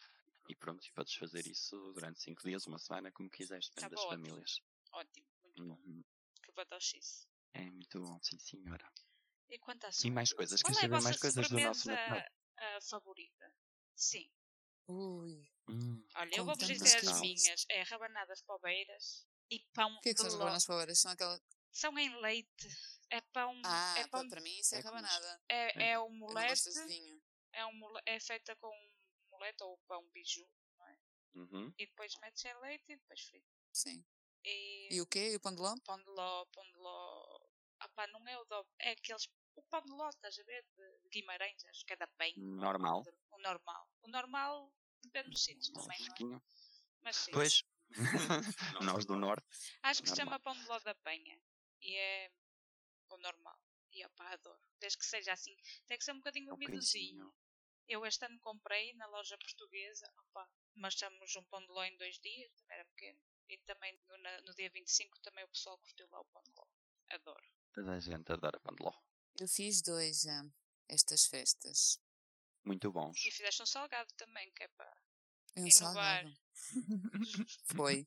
E pronto, e podes fazer isso durante 5 dias, uma semana, como quiseres, depende das famílias. Ótimo, muito bom. Uhum. Que. É muito bom, sim senhora. E quanto à E sopa? mais coisas, Qual queres é a saber mais coisas do nosso Natal? ah, favorita? Sim. Ui. Olha, eu vou-vos tantas dizer as minhas. É rabanadas pobeiras e pão O que é que são as rabanas favores? São aquela. São em leite. É pão. Ah, é pão. pa- para mim isso é, é rabanada. É, é um não molete. É, um mole- é feita com molete ou pão biju. uhum. E depois metes em leite e depois frito. Sim. E, E o quê? E o pão de ló? pão de ló, pão de ló. Ah pá, não é o do... É aqueles. O pão de ló, estás a ver? De Guimarães, acho que é da Penha. Normal. O normal. O normal depende dos sítios também, não é? Mas sim. Pois, <laughs> nós do Norte. Acho que se chama pão de ló da Penha. E é o normal. E opá, adoro. Desde que seja assim. Tem que ser um bocadinho é um umidozinho. Eu este ano comprei na loja portuguesa. Opa, mas chamamos um pão de ló em dois dias. Também era pequeno. E também no, no dia 25 também o pessoal curtiu lá o pão de ló. Adoro. Toda a gente adora pão de ló. Eu fiz dois já. Estas festas. Muito bons. E fizeste um salgado também, que é para E um inovar. salgado. <laughs> Foi.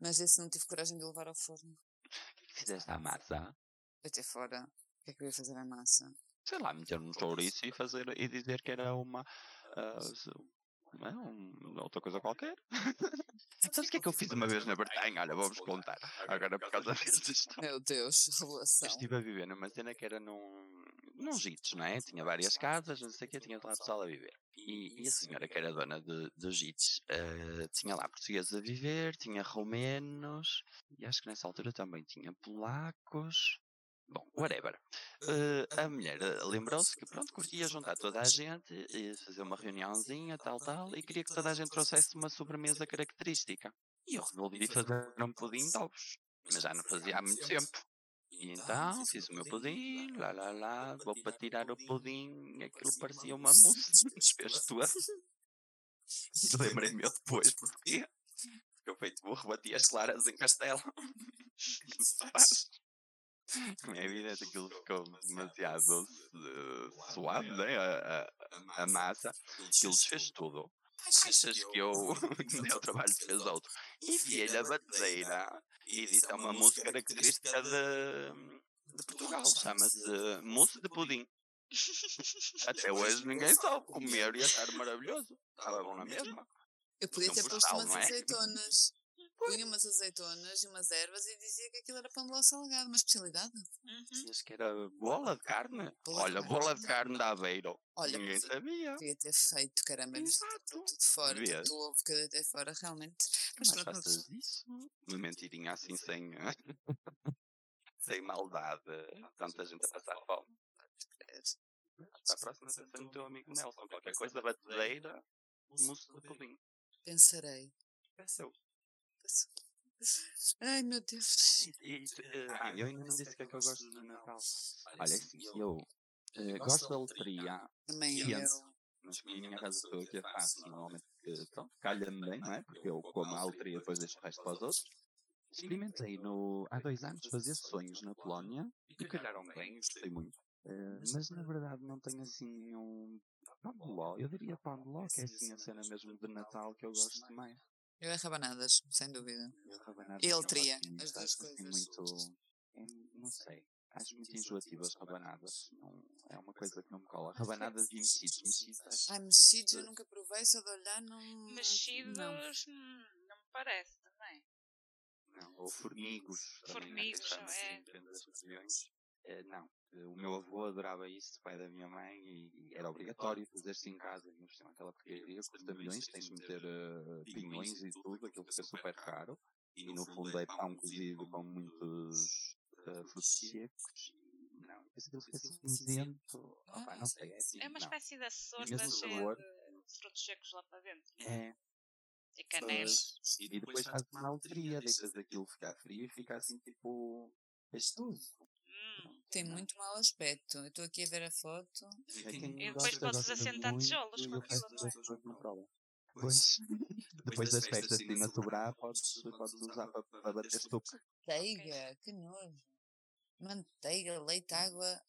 Mas esse não tive coragem de levar ao forno. O que fizeste à massa? Até fora. O que é que eu ia fazer a massa? Sei lá, meter um chouriço e, fazer, e dizer que era uma. ah, se- não é? Um- outra coisa qualquer. <laughs> Sabes o que é que eu fiz uma vez na Bretanha? Olha, vou-vos contar. Agora por causa destes. Meu Deus, <laughs> Eu revelação. estive a viver numa cena que era num, num jitos, não é? Tinha várias casas, não sei o que, tinha lá pessoal a viver. E, e a senhora que era dona de, dos jitos eh, tinha lá portugueses a viver, tinha romenos, e acho que nessa altura também tinha polacos. Bom, whatever. Eh, a mulher eh, lembrou-se que, pronto, curtia juntar toda a gente, fazer uma reuniãozinha, tal, tal, e queria que toda a gente trouxesse uma sobremesa característica. E eu resolvi fazer um pudim de ovos. Mas já não fazia há muito tempo. E então fiz o meu pudim, lá lá lá, vou para tirar o pudim, aquilo parecia uma desfez tudo. E lembrei-me eu depois? Porque eu feito burro bati as claras em castelo. Como é evidente, aquilo ficou demasiado eh, suave, né? A, a, a massa, aquilo desfez tudo. Achas que eu dei <laughs> o <laughs> trabalho de fez outro? Enfiei na batedeira e disse: é uma música característica de, de Portugal, chama-se mousse de pudim. Até hoje ninguém sabe comer e achar maravilhoso. Estava bom na mesma. Eu podia ter posto umas é? azeitonas. Punha umas azeitonas e umas ervas e dizia que aquilo era pão de ló salgado, uma especialidade. Uhum. Dizias que era bola de carne. Bola de Olha, carne. bola de carne da Aveiro. Olha, Ninguém sabia. Podia ter feito, caramba, Exato. tudo de fora, Vês? tanto ovo que eu deitei fora, realmente. Mas Mas pronto, faças isso. Uma mentirinha assim sem. <laughs> sem maldade. Tanta gente a passar fome. Para a próxima pensa no teu amigo Nelson. Qualquer coisa, batedeira, mousse de pudim. pensarei. Pensou. <laughs> Ai meu Deus. E, eh, ah, eu ainda não disse o que é que eu gosto do Natal. Olha, assim, eu eh, gosto da loteria, Também Sim. eu. Mas por minha razão estou aqui a faço normalmente pronto, calha-me bem, não é? Porque eu como a e depois deixo o resto para os outros. Experimentei no, há dois anos fazer sonhos na Polónia e calharam bem, gostei muito. Eh, mas na verdade não tenho assim nenhum pão de ló. Eu diria pão de ló, que é assim a cena mesmo de Natal que eu gosto mais. Eu é rabanadas, sem dúvida. Eu rabanada Ele não teria, as duas acho assim coisas. muito. é, não sei. Acho muito enjoativas rabanadas. Não, é uma coisa que não me cola. Rabanadas e mexidos. Mexidos acho Ai, mexidos eu nunca provei, só de olhar não. Mexidos, Não. hum, não me parece também. Não, ou formigos. Formigos, é. Eh, não, o meu avô adorava isso, o pai da minha mãe, e, era obrigatório fazer-se em casa. Não sei, aquela porcaria custa milhões, tens de meter eh, pinhões e tudo, aquilo fica super caro. E no fundo é pão cozido com muitos frutos secos. Não, depois aquilo fica assim cinzento. Opa, não sei, é assim. É uma não. espécie de açor cheia sabor. de frutos secos lá para dentro. É, E canela. e depois faz uma alteria, deixas aquilo ficar frio e fica assim tipo pastoso. Hum. Tem muito mau aspecto. Eu estou aqui a ver a foto. E depois podes assentar muito, tijolos com aquilo, não é? Pois, <laughs> depois das festas de na sobrar, podes, podes usar para, para bater estuque. Manteiga, que nojo. Manteiga, leite, água.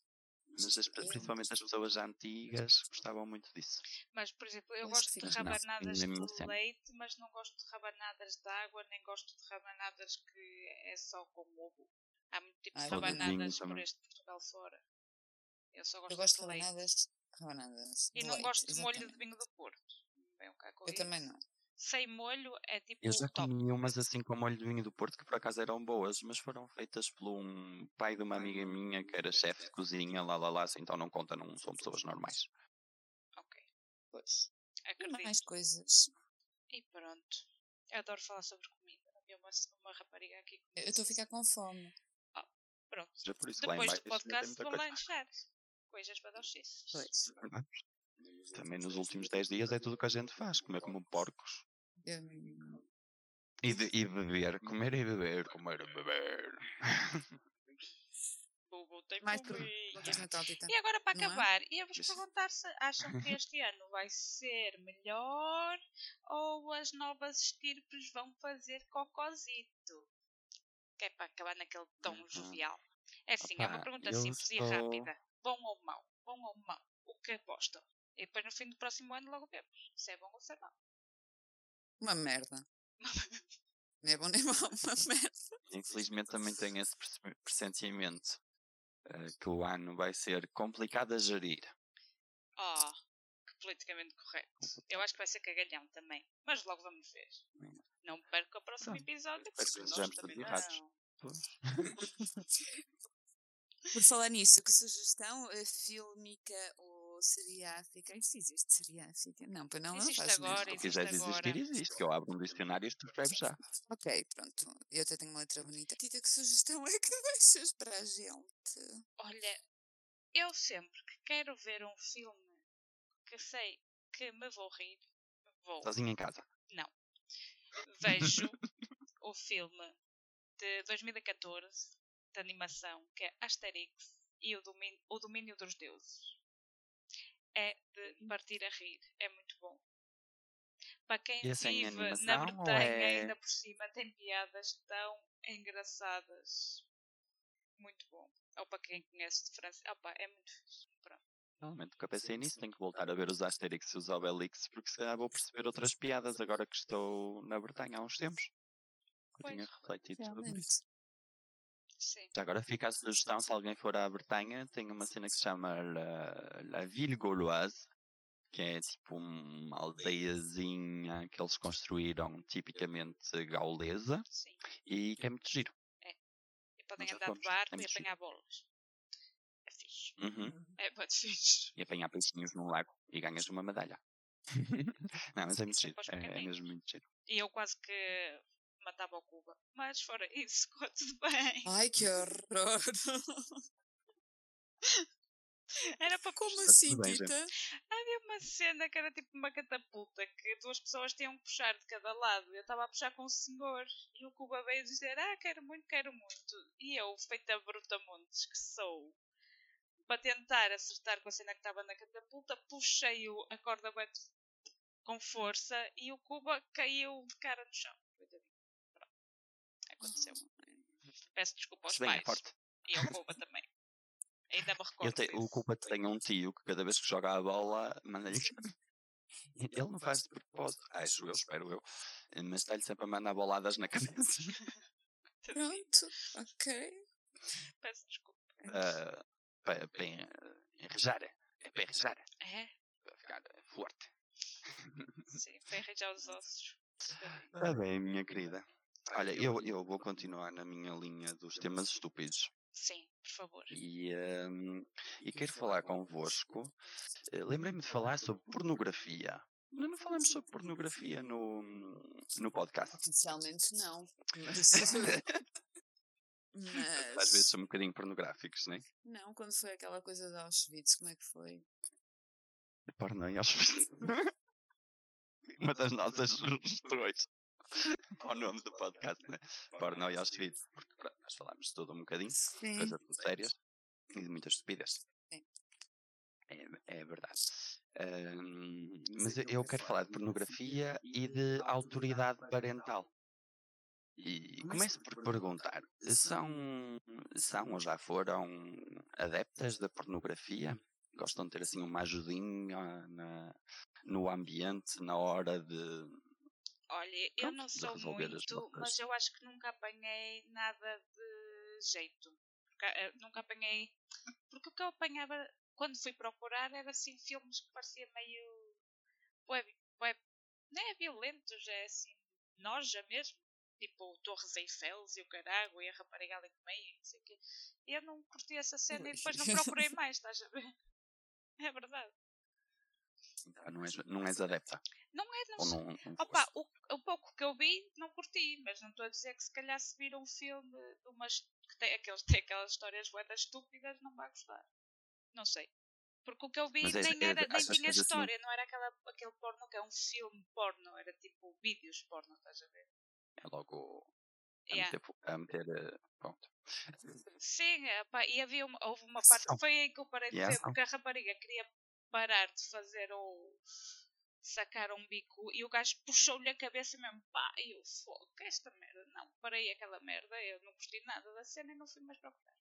Mas as- principalmente as pessoas antigas gostavam muito disso. Mas, por exemplo, eu Pois, gosto de Não, rabanadas ainda é de cena. leite, mas não gosto de rabanadas de água, nem gosto de rabanadas que é só com ovo. Há muito tipo de Ai, rabanadas por este Portugal fora. Eu só gosto, Eu gosto de de rabanadas. Rabanadas. E de não leite, gosto de molho de vinho do Porto. Vem um Eu isso. também não. Sem molho é tipo Eu já top. comi umas assim com molho de vinho do Porto que por acaso eram boas, mas foram feitas por um pai de uma amiga minha que era chefe de cozinha, lá lá lá, assim, então não conta, não são pessoas normais. Ok, Pois. E acredito. mais coisas. E pronto. Eu adoro falar sobre comida. Havia uma, uma rapariga aqui Eu estou a ficar com fome. Pronto. Já por isso Depois do podcast muita lá encher. Coisas para dar X. Pois. coisa. Também nos últimos 10 dias é tudo o que a gente faz, comer como porcos. E, de- e beber, comer e beber, comer e beber. <laughs> Bubu tem mais Natal, Tita. E agora para Não é? acabar, ia-vos Mas- perguntar se acham que este ano vai ser melhor ou as novas estirpes vão fazer cocosito? Que é para acabar naquele tom Uhum. jovial. É assim, é uma pergunta simples e estou- rápida. Bom ou mau? Bom ou mau? O que apostam? E depois no fim do próximo ano logo vemos se é bom ou se é mau. Uma merda. <laughs> Não é bom nem mau, uma merda. Infelizmente também tenho esse pressentimento eh, que o ano vai ser complicado a gerir. Oh, que politicamente correto. Eu acho que vai ser cagalhão também. Mas logo vamos ver. Não perca o próximo episódio, porque nós também todos errados. não. <laughs> Por falar nisso, que sugestão eh, fílmica ou seriáfica? Isto existe, seriáfica? Não, para não, não Existe faz agora, mesmo. Se quiseres existe existir, agora. existe. Que eu abro um dicionário e tu escreves já. <laughs> Ok, pronto. Eu até tenho uma letra bonita. Tita, que sugestão é que <laughs> deixas para a gente? Olha, eu sempre que quero ver um filme que sei que me vou rir, vou. Sozinho em casa. Vejo o filme de 2014 de animação que é Asterix e o domínio, o domínio dos deuses. É de partir a rir, é muito bom. Para quem é vive na Bretanha, é- ainda por cima, tem piadas tão engraçadas. Muito bom. Ou para quem conhece de França. Opa, é muito fixe. Pronto. Realmente nunca pensei nisso. Tenho que voltar a ver os Asterix e os Obelix porque se calhar vou perceber outras piadas agora que estou na Bretanha há uns tempos. Eu Pois. tinha refletido sobre isso. Sim. Agora fica a sugestão, se alguém for à Bretanha, tem uma cena que se chama La, La Ville Gauloise, que é tipo uma aldeiazinha que eles construíram tipicamente gaulesa Sim. e que é muito giro. E podem andar de barco é e muito giro. apanhar bolas. É fixe. Uhum. É muito fixe. E apanhar peixinhos num lago e ganhas uma medalha. <laughs> Não, mas é muito é giro. É, é mesmo muito giro. E eu quase que matava o Cuba. Mas fora isso, <laughs> ficou tudo bem. Ai, que horror! Era para Como assim, Tita? Havia uma cena que era tipo uma catapulta que duas pessoas tinham que puxar de cada lado. Eu estava a puxar com o senhor e o Cuba veio dizer: Ah, quero muito, quero muito. E eu, feita brutamontes que sou, para tentar acertar com a cena que estava na catapulta, puxei o, a corda com força e o Cuba caiu de cara no chão. Aconteceu. Peço desculpa aos Se é pais. forte. E ao Cuba também. Ainda me recordo. Eu te, o culpa tem um tio que cada vez que joga a bola manda-lhe. Ele não faz de propósito, acho eu, espero eu, mas está-lhe sempre a mandar boladas na cabeça. <laughs> Pronto, ok. Peço desculpa. Ah, para para enrejar, é para enrejar, É? para ficar forte. Sim, para arranjar os ossos. Está bem, minha querida. Olha, eu, eu vou continuar na minha linha dos temas estúpidos Sim, por favor. e, ahm, e quero falar convosco. eh, Lembrei-me de falar sobre pornografia. Nós não falamos sobre pornografia no, no podcast. Oficialmente não. <laughs> Mas. mas <laughs> Às vezes são um bocadinho pornográficos, não é? Não, quando foi aquela coisa de Auschwitz, como é que foi? Porno e Auschwitz. <laughs> Uma das nossas sugestões. <laughs> Ao nome do podcast, né? Porno e Auschwitz. Porque pronto, nós falámos de tudo um bocadinho. Sim. Coisas muito sérias e de muitas estupidez. Sim. É, é verdade. Ahm, mas eu- eu quero falar de pornografia e de autoridade parental. E começo por perguntar: são, são ou já foram adeptas da pornografia? Gostam de ter assim uma ajudinha na, no ambiente, na hora de. Olha, eu Pronto, não de sou muito, mas eu acho que nunca apanhei nada de jeito. Porque, eh, nunca apanhei. Porque o que eu apanhava quando fui procurar era assim filmes que parecia meio. Web, web, não é violentos, é assim. noja mesmo. Tipo Torres Eiffels e o carago e a rapariga ali no meio e não sei o quê. E eu não curti essa cena e depois <laughs> não procurei mais, estás a ver? <laughs> É verdade. Ah, Não és, não és adepta. Não é, não sei. não, não Opa, o, o pouco que eu vi, não curti, mas não estou a dizer que se calhar se vir um filme de umas que tem, aqueles, tem aquelas histórias boedas estúpidas, não vai gostar. Não sei. Porque o que eu vi Mas é- nem, é- era, nem achas que tinha assim? história, não era aquela, aquele porno que é um filme porno, era tipo vídeos porno, estás a ver? É logo a Yeah. meter, a meter eh, pronto. Sim, epá, e havia uma, houve uma parte que foi aí que eu parei de E ver, porque a rapariga queria parar de fazer ou sacar um bico e o gajo puxou-lhe a cabeça mesmo, pá, e eu fogo, esta merda, não, parei aquela merda, eu não gostei nada da cena e não fui mais procurar.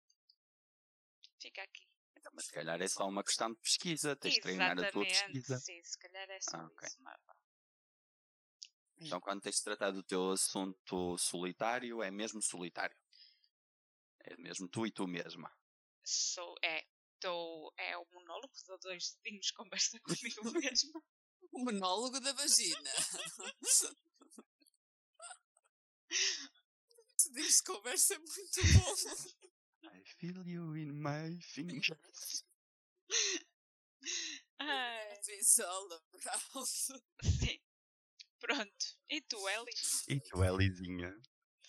Fica aqui. Então, mas se calhar é só uma questão de pesquisa, tens de treinar a tua pesquisa. sim, se calhar é só Ah, ok. isso, mas. Então quando tens de tratar do teu assunto solitário, é mesmo solitário. É mesmo tu e tu mesma. Sou, é, tô, é o monólogo de dois dedinhos <laughs> conversa comigo <laughs> mesmo. O monólogo da vagina. Esse diz de conversa é muito bom. I feel you in my fingers. Ai, It's all around. sim. Pronto. E tu, Eli? E tu, Elizinha?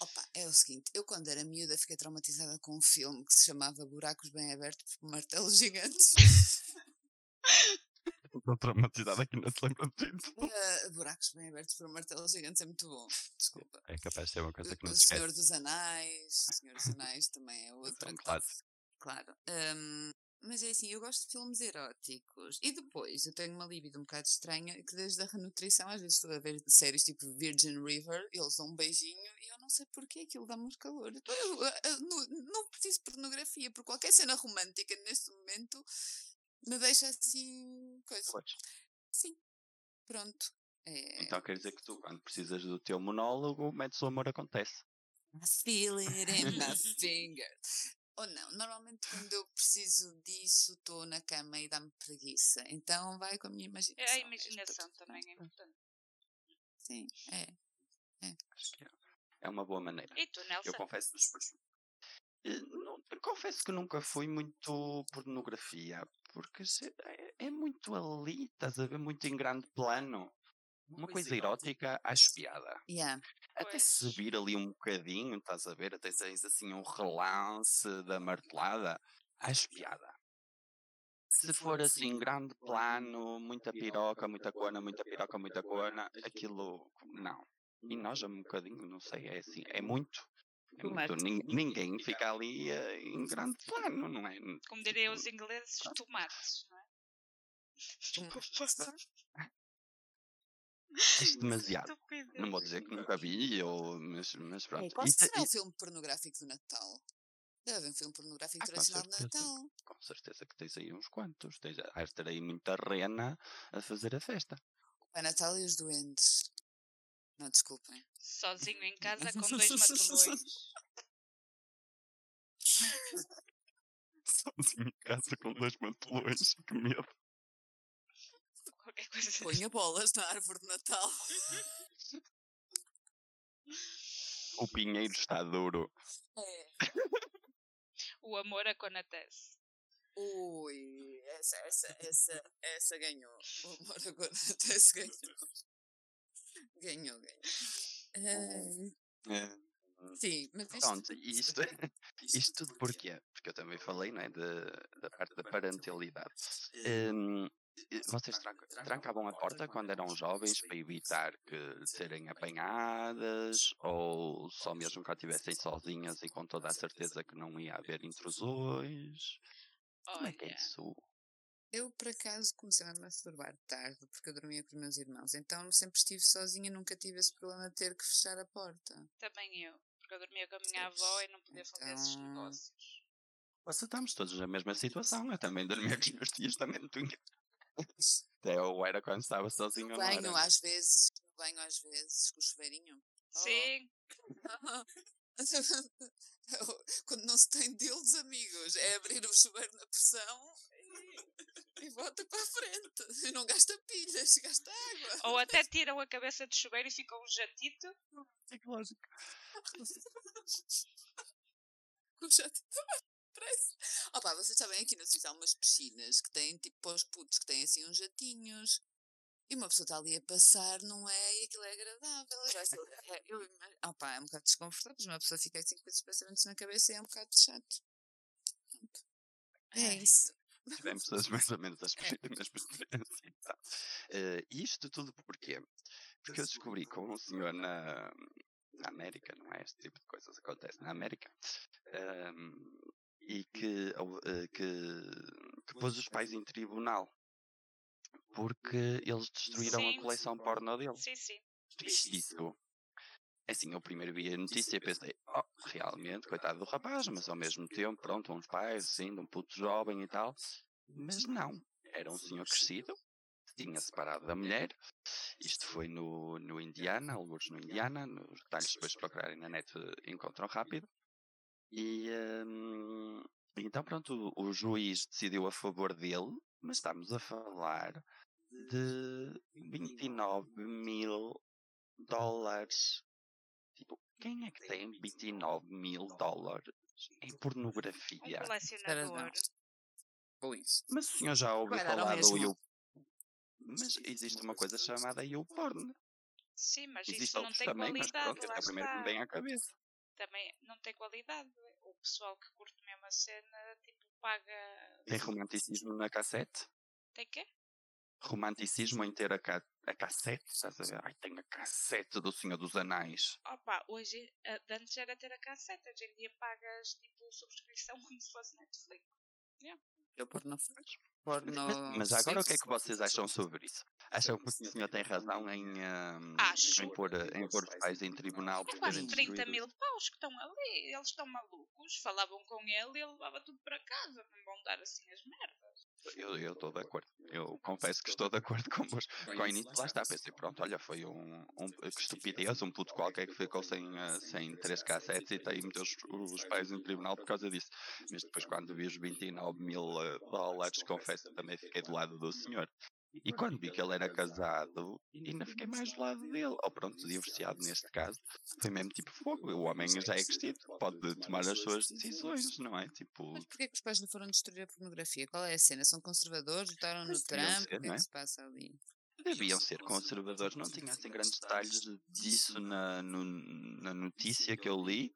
Opa, é o seguinte, eu quando era miúda fiquei traumatizada com um filme que se chamava Buracos Bem Abertos por Martelos Gigantes. <laughs> <laughs> Estou traumatizada aqui, não se lembra. Uh, buracos Bem Abertos por Martelos Gigantes é muito bom, desculpa. É capaz de ser uma coisa que O, não o se Senhor esquece. dos Anéis, o Senhor dos Anéis também é <laughs> outra. É um clássico. Claro. Hum, mas é assim, eu gosto de filmes eróticos. E depois, eu tenho uma libido um bocado estranha, que desde a renutrição, às vezes estou a ver séries tipo Virgin River, eles dão um beijinho e eu não sei porquê, aquilo dá-me uns calor. Então, Eu, eu- eu não, não preciso de pornografia, porque qualquer cena romântica neste momento me deixa assim. coisa. Pois. Sim. Pronto. É, Então quer dizer que tu, quando precisas do teu monólogo, metes o amor acontece. I feel it in my finger. Ou não, normalmente quando eu preciso disso estou na cama e dá-me preguiça. Então vai com a minha imaginação. A mesmo, imaginação portanto, também é importante. Sim, é. Acho que é- É uma boa maneira. E tu, Nelson? Eu confesso Eh, não- eu confesso que nunca fui muito pornografia, porque é, é muito ali, estás a ver, muito em grande plano. Uma coisa erótica, acho piada. Yeah. Até Pois. se vir ali um bocadinho, estás a ver, até tens assim um relance da martelada, acho piada. Se for assim, grande plano, muita piroca, muita cona, muita piroca, muita cona, aquilo, não. E nós um bocadinho, não sei, é assim, é muito. É muito- nin- ninguém fica ali eh, em grande plano, não é? Como diriam os ingleses, tomates, não é? <laughs> Isto demasiado. Estupidez. Não vou dizer que nunca vi, ou, mas, mas pronto. Qual Isso- será o isso- filme pornográfico do Natal? Deve haver um filme pornográfico Ah, com tradicional de. Natal. com certeza que tens aí uns quantos. Tens, has de ter aí muita rena a fazer a festa. É Natal e os Duendes. Não, desculpem. Sozinho em casa com dois <laughs> matulões. Sozinho em casa com dois mantolões, que medo. Qualquer coisa. assim. Ponha bolas na árvore de Natal. O pinheiro está duro. É. O amor acontece. Ui, essa, essa, essa, essa ganhou. O amor <laughs> se ganhou. Ganhou, ganhou. É, sim, mas isto, Pronto, e isto, isto <laughs> <laughs> tudo porquê? Porque eu também falei não é, de, da parte da parentalidade. E vocês tranca- trancavam a porta quando eram jovens para evitar que serem apanhadas ou só mesmo que estivessem sozinhas e com toda a certeza que não ia haver intrusões? Como é que é isso? Eu por acaso comecei a me masturbar tarde porque eu dormia com os meus irmãos. Então sempre estive sozinha, nunca tive esse problema de ter que fechar a porta. também eu. Porque eu dormia com a minha avó e não podia fazer esses Então- negócios. Mas estamos todos na mesma situação. Eu também dormia com os meus tios, também não tinha. Até eu era quando estava sozinho. No era. banho às vezes, no banho às vezes, com o chuveirinho. Oh. Sim, <laughs> Quando não se tem deles, amigos, é abrir o chuveiro na pressão e, bota para a frente. E não gasta pilhas, gasta água. ou até tiram a cabeça de chuveiro e ficam um jatito. Psicológico. <laughs> Com jato parece. Opa, vocês sabem, aqui na Suíça há umas piscinas que têm, tipo, para os putos, que têm assim uns jatinhos. E uma pessoa está ali a passar, não é? E aquilo é agradável. Eu, já sei- é, eu, opa, é um bocado desconfortável, mas uma pessoa fica assim com esses pensamentos na cabeça e é um bocado chato. Pronto. É isso. Tivemos <laughs> as- mais ou menos as a mesma experiência. e tal. Eh, isto tudo porquê? Porque eu descobri com um senhor na, na América, não é? Este tipo de coisas acontece na América. ehm, e que, ou, eh, que, que pôs os pais em tribunal. Porque eles destruíram Sim. a coleção porno dele. Sim, sim. Isto. É Assim, eu primeiro vi a notícia e pensei, oh, realmente, coitado do rapaz, mas ao mesmo tempo, pronto, uns pais, assim, de um puto jovem e tal. Mas não, era um senhor crescido, tinha separado da mulher. Isto foi no, no Indiana, alguns no Indiana, nos detalhes depois procurarem na net encontram rápido. E hum, então, pronto, o, o juiz decidiu a favor dele, mas estamos a falar de 29 mil dólares. Quem é que tem 29 mil dólares em Um pornografia? colecionador. Ou isso. Mas o senhor já ouviu falar do mesmo. you... Mas existe uma coisa chamada YouPorn. Sim, mas Existe isso não tem também, mas qualidade. pronto, esse lá é o primeiro que me vem à cabeça. Também não tem qualidade. O pessoal que curte mesmo a cena, tipo, paga. Tem romanticismo na cassete? Tem quê? Romanticismo em ter a, ca... a cassete, estás a ver? Ai, tenho a cassete do Senhor dos Anais. Opa, hoje, eh, de antes era ter a cassete, hoje em dia pagas, tipo, subscrição <laughs> como se fosse Netflix. Eu porno porno. Mas, mas agora o que é que vocês acham sobre isso? Acham que o senhor tem razão em, hum, Acho. em, pôr, em pôr os pais em tribunal por É quase terem 30 destruído? mil paus que estão ali. Eles estão malucos. Falavam com ele e ele levava tudo para casa. Não vão dar assim as merdas. Eu eu estou de acordo. Eu confesso que estou de acordo com, vos, com o início. Lá está, pensei, pronto, olha, foi um, um que estupidez, um puto qualquer que ficou sem, eh, sem três cassetes e tem meteu os, os pais em tribunal por causa disso. Mas depois, quando vi os 29 mil eh, dólares, confesso que também fiquei do lado do senhor. E quando vi que ele era casado, ainda fiquei mais do lado dele. Ou pronto, divorciado neste caso. Foi mesmo tipo fogo. O homem já é crescido, pode tomar as suas decisões, não é? Tipo, Mas porquê que os pais não foram destruir a pornografia? Qual é a cena? São conservadores? Votaram no Trump? ser, o que não é é? que se passa ali? deviam ser conservadores. Não tinha assim grandes detalhes disso na, no- na notícia que eu li.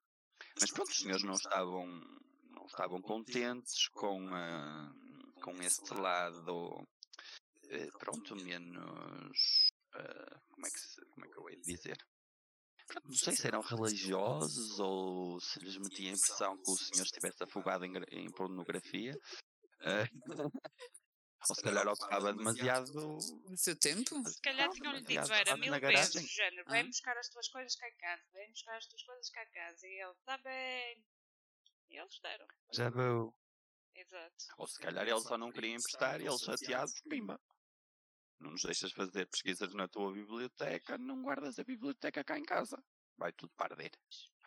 Mas pronto, os senhores não estavam, não estavam contentes com, ah, com este lado, pronto, menos. ah, como, é que se, como é que eu hei de dizer? Não sei se eram religiosos ou se lhes metia a impressão que o senhor estivesse afogado em, em pornografia. <laughs> Eh, <laughs> ou se calhar ocupava demasiado. O seu tempo? Se calhar tinham-lhe dito, era mil vezes, do género, vem Ah. buscar as tuas coisas cá em casa, vem buscar as tuas coisas cá em casa. E ele, tá bem. E eles deram. Já vou. Exato. Ou se calhar ele só não queria emprestar e ele chateado, pimba. Não nos deixas fazer pesquisas na tua biblioteca, não guardas a biblioteca cá em casa. Vai tudo perder.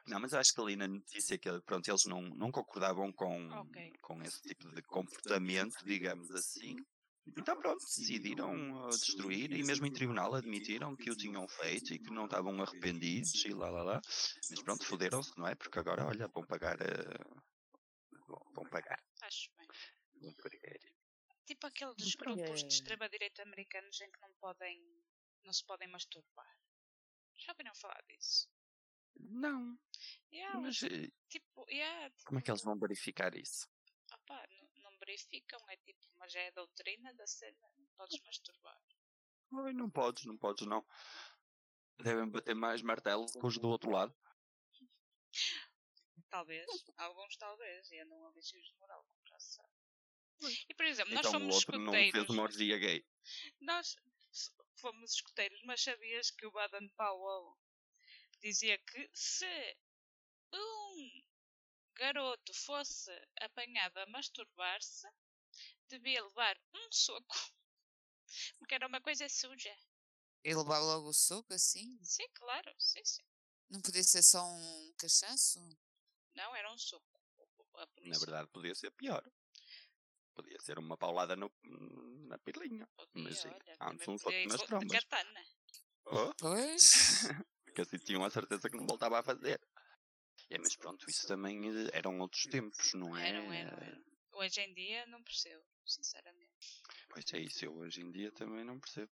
Não, mas acho que ali na notícia que pronto, eles não, não concordavam com, Ok. com esse tipo de comportamento, digamos assim. Então pronto, decidiram uh, destruir e mesmo em tribunal admitiram que o tinham feito e que não estavam arrependidos e lá lá lá. Mas pronto, foderam-se, não é? Porque agora, olha, vão pagar. uh, vão- vão pagar. Acho bem. Vão pagar. Tipo aqueles grupos de extrema-direita americanos em que não podem. não se podem masturbar. Já ouviram falar disso? Não, Yeah, mas eh, tipo, yeah, como é que eles tipo, vão verificar isso? opá, não, não verificam, é tipo, mas é a doutrina da cena, não podes masturbar. Ai, não podes, não podes, não. Devem bater mais martelo que os do outro lado. Talvez, alguns talvez, e andam a de moral, como já se sabe. E por exemplo, nós Então o somos outro não escuteiros. fez uma orgia gay. Nós fomos escuteiros, mas sabias que o Baden Powell dizia que se um garoto fosse apanhado a masturbar-se, devia levar um soco. <laughs> Porque era uma coisa suja. E levar logo o soco assim? Sim, claro, sim, sim. Não podia ser só um cachaço? Não, era um soco. Na verdade, podia ser pior. Podia ser uma paulada no, na pilinha. podia, mas sim, olha, antes um soco nas trombas. Oh, Pois. <laughs> porque assim tinham a certeza que não voltava a fazer. É, mas pronto, isso também eh, eram outros tempos, não é? Eram, eram, eram. Hoje em dia não percebo, sinceramente. Pois é isso, eu hoje em dia também não percebo.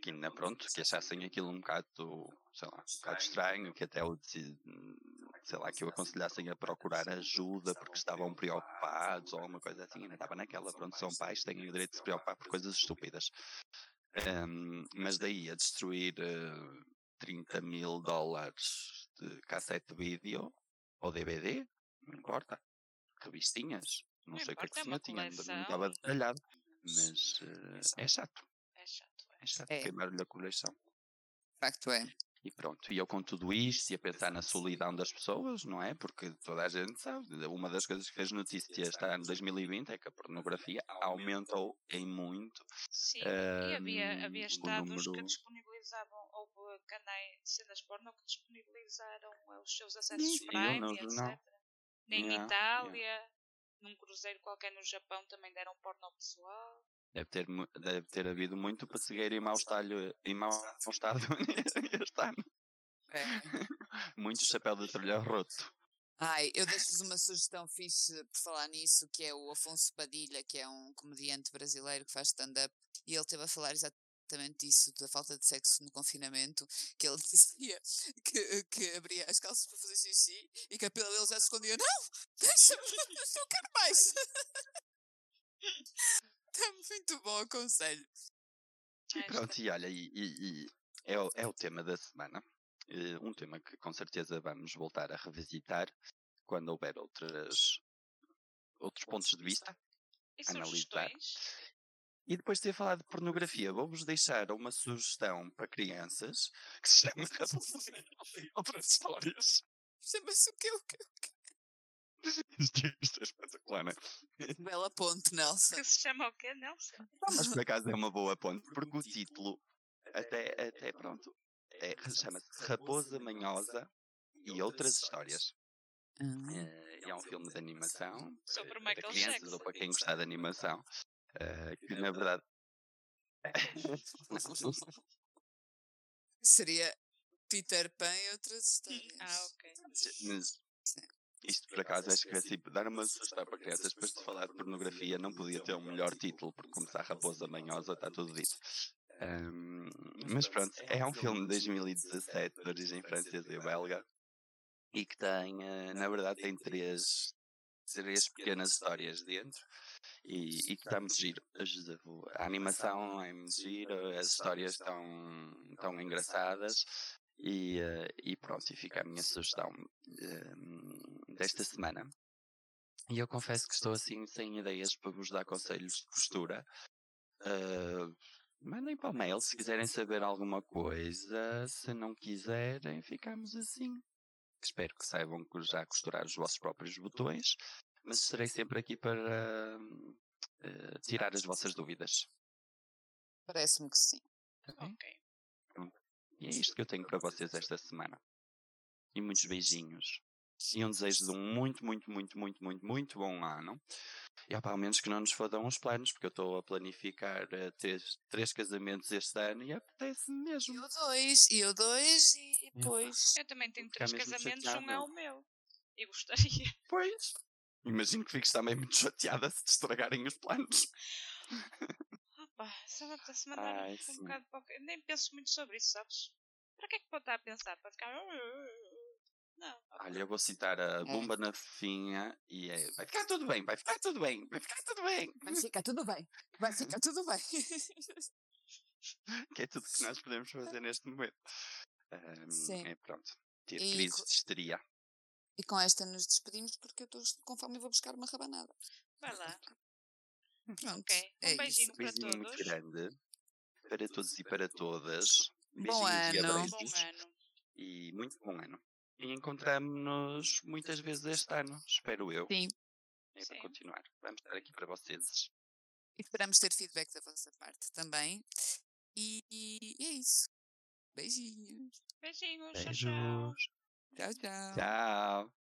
Que ainda pronto, que achassem aquilo um bocado, sei lá, um bocado estranho, que até o deci- sei lá, que o aconselhassem a procurar ajuda porque estavam preocupados ou alguma coisa assim, ainda estava naquela, pronto, são pais, têm o direito de se preocupar por coisas estúpidas. Ahm, mas daí a destruir eh, 30 mil dólares de cassete vídeo ou DVD, não importa. Revistinhas, não, Não sei o que é que é uma tinha, não estava detalhado. Mas eh, é chato, Chato. é É. queimar-lhe a coleção. facto é. E pronto, e eu com tudo isto e a pensar na solidão das pessoas, não é? Porque toda a gente sabe, uma das coisas que fez notícia este ano 2020 é que a pornografia aumentou em muito. Sim, e havia, havia o estados que número- disponibilizavam, houve canais de cenas porno que disponibilizaram eh, os seus acessos Sim, Prime, não, e não. etc. Nem Yeah, Itália, num cruzeiro qualquer no Japão também deram porno ao pessoal. Deve ter, deve ter havido muito pessegueiro em mau estado, em mau estado <laughs> este ano. É. Muito chapéu de trilha roto. Ai, eu deixo-vos uma sugestão fixe por falar nisso, que é o Afonso Padilha, que é um comediante brasileiro que faz stand-up, e ele esteve a falar exatamente disso, da falta de sexo no confinamento, que ele <laughs> dizia que, que abria as calças para fazer xixi e que a pila dele já se escondia. Não! Deixa-me! Não quero mais! <laughs> Está <laughs> muito bom o conselho. E Esta- pronto, e olha, e, e- e é, o, é o tema da semana. Eh, um tema que com certeza vamos voltar a revisitar quando houver outras, outros pontos de vista. E analisar. E depois de ter falado de pornografia, vou-vos deixar uma sugestão para crianças que se chama <laughs> <laughs> Outras Histórias. Chama-se o quê? O quê? Isto isto é espetacular, não é? Bela ponte, Nelson. Que se chama o quê, Nelson? Mas por acaso é uma boa ponte, porque o título, até, até pronto, é, chama-se Raposa Manhosa e Outras Histórias. Eh, é um filme de animação Sobre eh, para Michael crianças Jackson. ou para quem gostar de animação. eh, que na verdade. <laughs> Seria Peter Pan e outras histórias. Ah, ok. Mas isto por acaso acho que é tipo dar uma sugestão para crianças depois de falar de pornografia não podia ter um melhor título porque começar Raposa Manhosa está tudo dito. Ahm, mas pronto, é um filme de 2017 de origem francesa e belga e que tem, eh, na verdade, tem três, três pequenas histórias dentro e, e que está muito giro. A animação é muito giro, as histórias estão, estão engraçadas E, eh, e pronto, e fica a minha sugestão eh, desta semana. E eu confesso que estou assim sem ideias para vos dar conselhos de costura. Uh, mandem para o mail se quiserem saber alguma coisa. Se não quiserem, ficamos assim. Espero que saibam que já costurar os vossos próprios botões, mas estarei sempre aqui para uh, tirar as vossas dúvidas. Parece-me que sim. Tá? Ok. E é isto que eu tenho para vocês esta semana. E muitos beijinhos. E um desejo de um muito, muito, muito, muito, muito, muito bom ano. E opa, ao menos que não nos fodam os planos, porque eu estou a planificar uh, três, três casamentos este ano e apetece mesmo. Eu dois, e eu dois, e depois. Eu também tenho três casamentos, um é o meu. E gostaria. Pois. Imagino que fiques também muito chateada se te estragarem os planos. Opa, apetece mandar Ai, um sim. bocado para o... Eu nem penso muito sobre isso, sabes? Para que é que vou estar a pensar? Para ficar. Não. Olha, eu vou citar a bomba na fofinha e é. Vai ficar tudo bem, vai ficar tudo bem, vai ficar tudo bem. Vai ficar tudo bem. Vai <laughs> ficar tudo bem. Que é tudo que nós <laughs> podemos fazer neste momento. Ahm, Sim. É pronto. Ter E crise de histeria. e com esta nos despedimos porque eu estou com fome e vou buscar uma rabanada. <laughs> Vai lá. Pronto. Ok. Um é beijinho isso. para Beijinho muito todos. grande para todos e para todas. Bom e ano. abraços. Bom ano. E muito bom ano. E encontramos-nos muitas vezes este ano, espero eu. Sim. É para Sim. continuar. Vamos estar aqui para vocês. E esperamos ter feedback da vossa parte também. E, e é isso. Beijinhos. Beijinhos. Tchau, tchau. Beijos. Tchau, tchau. Tchau.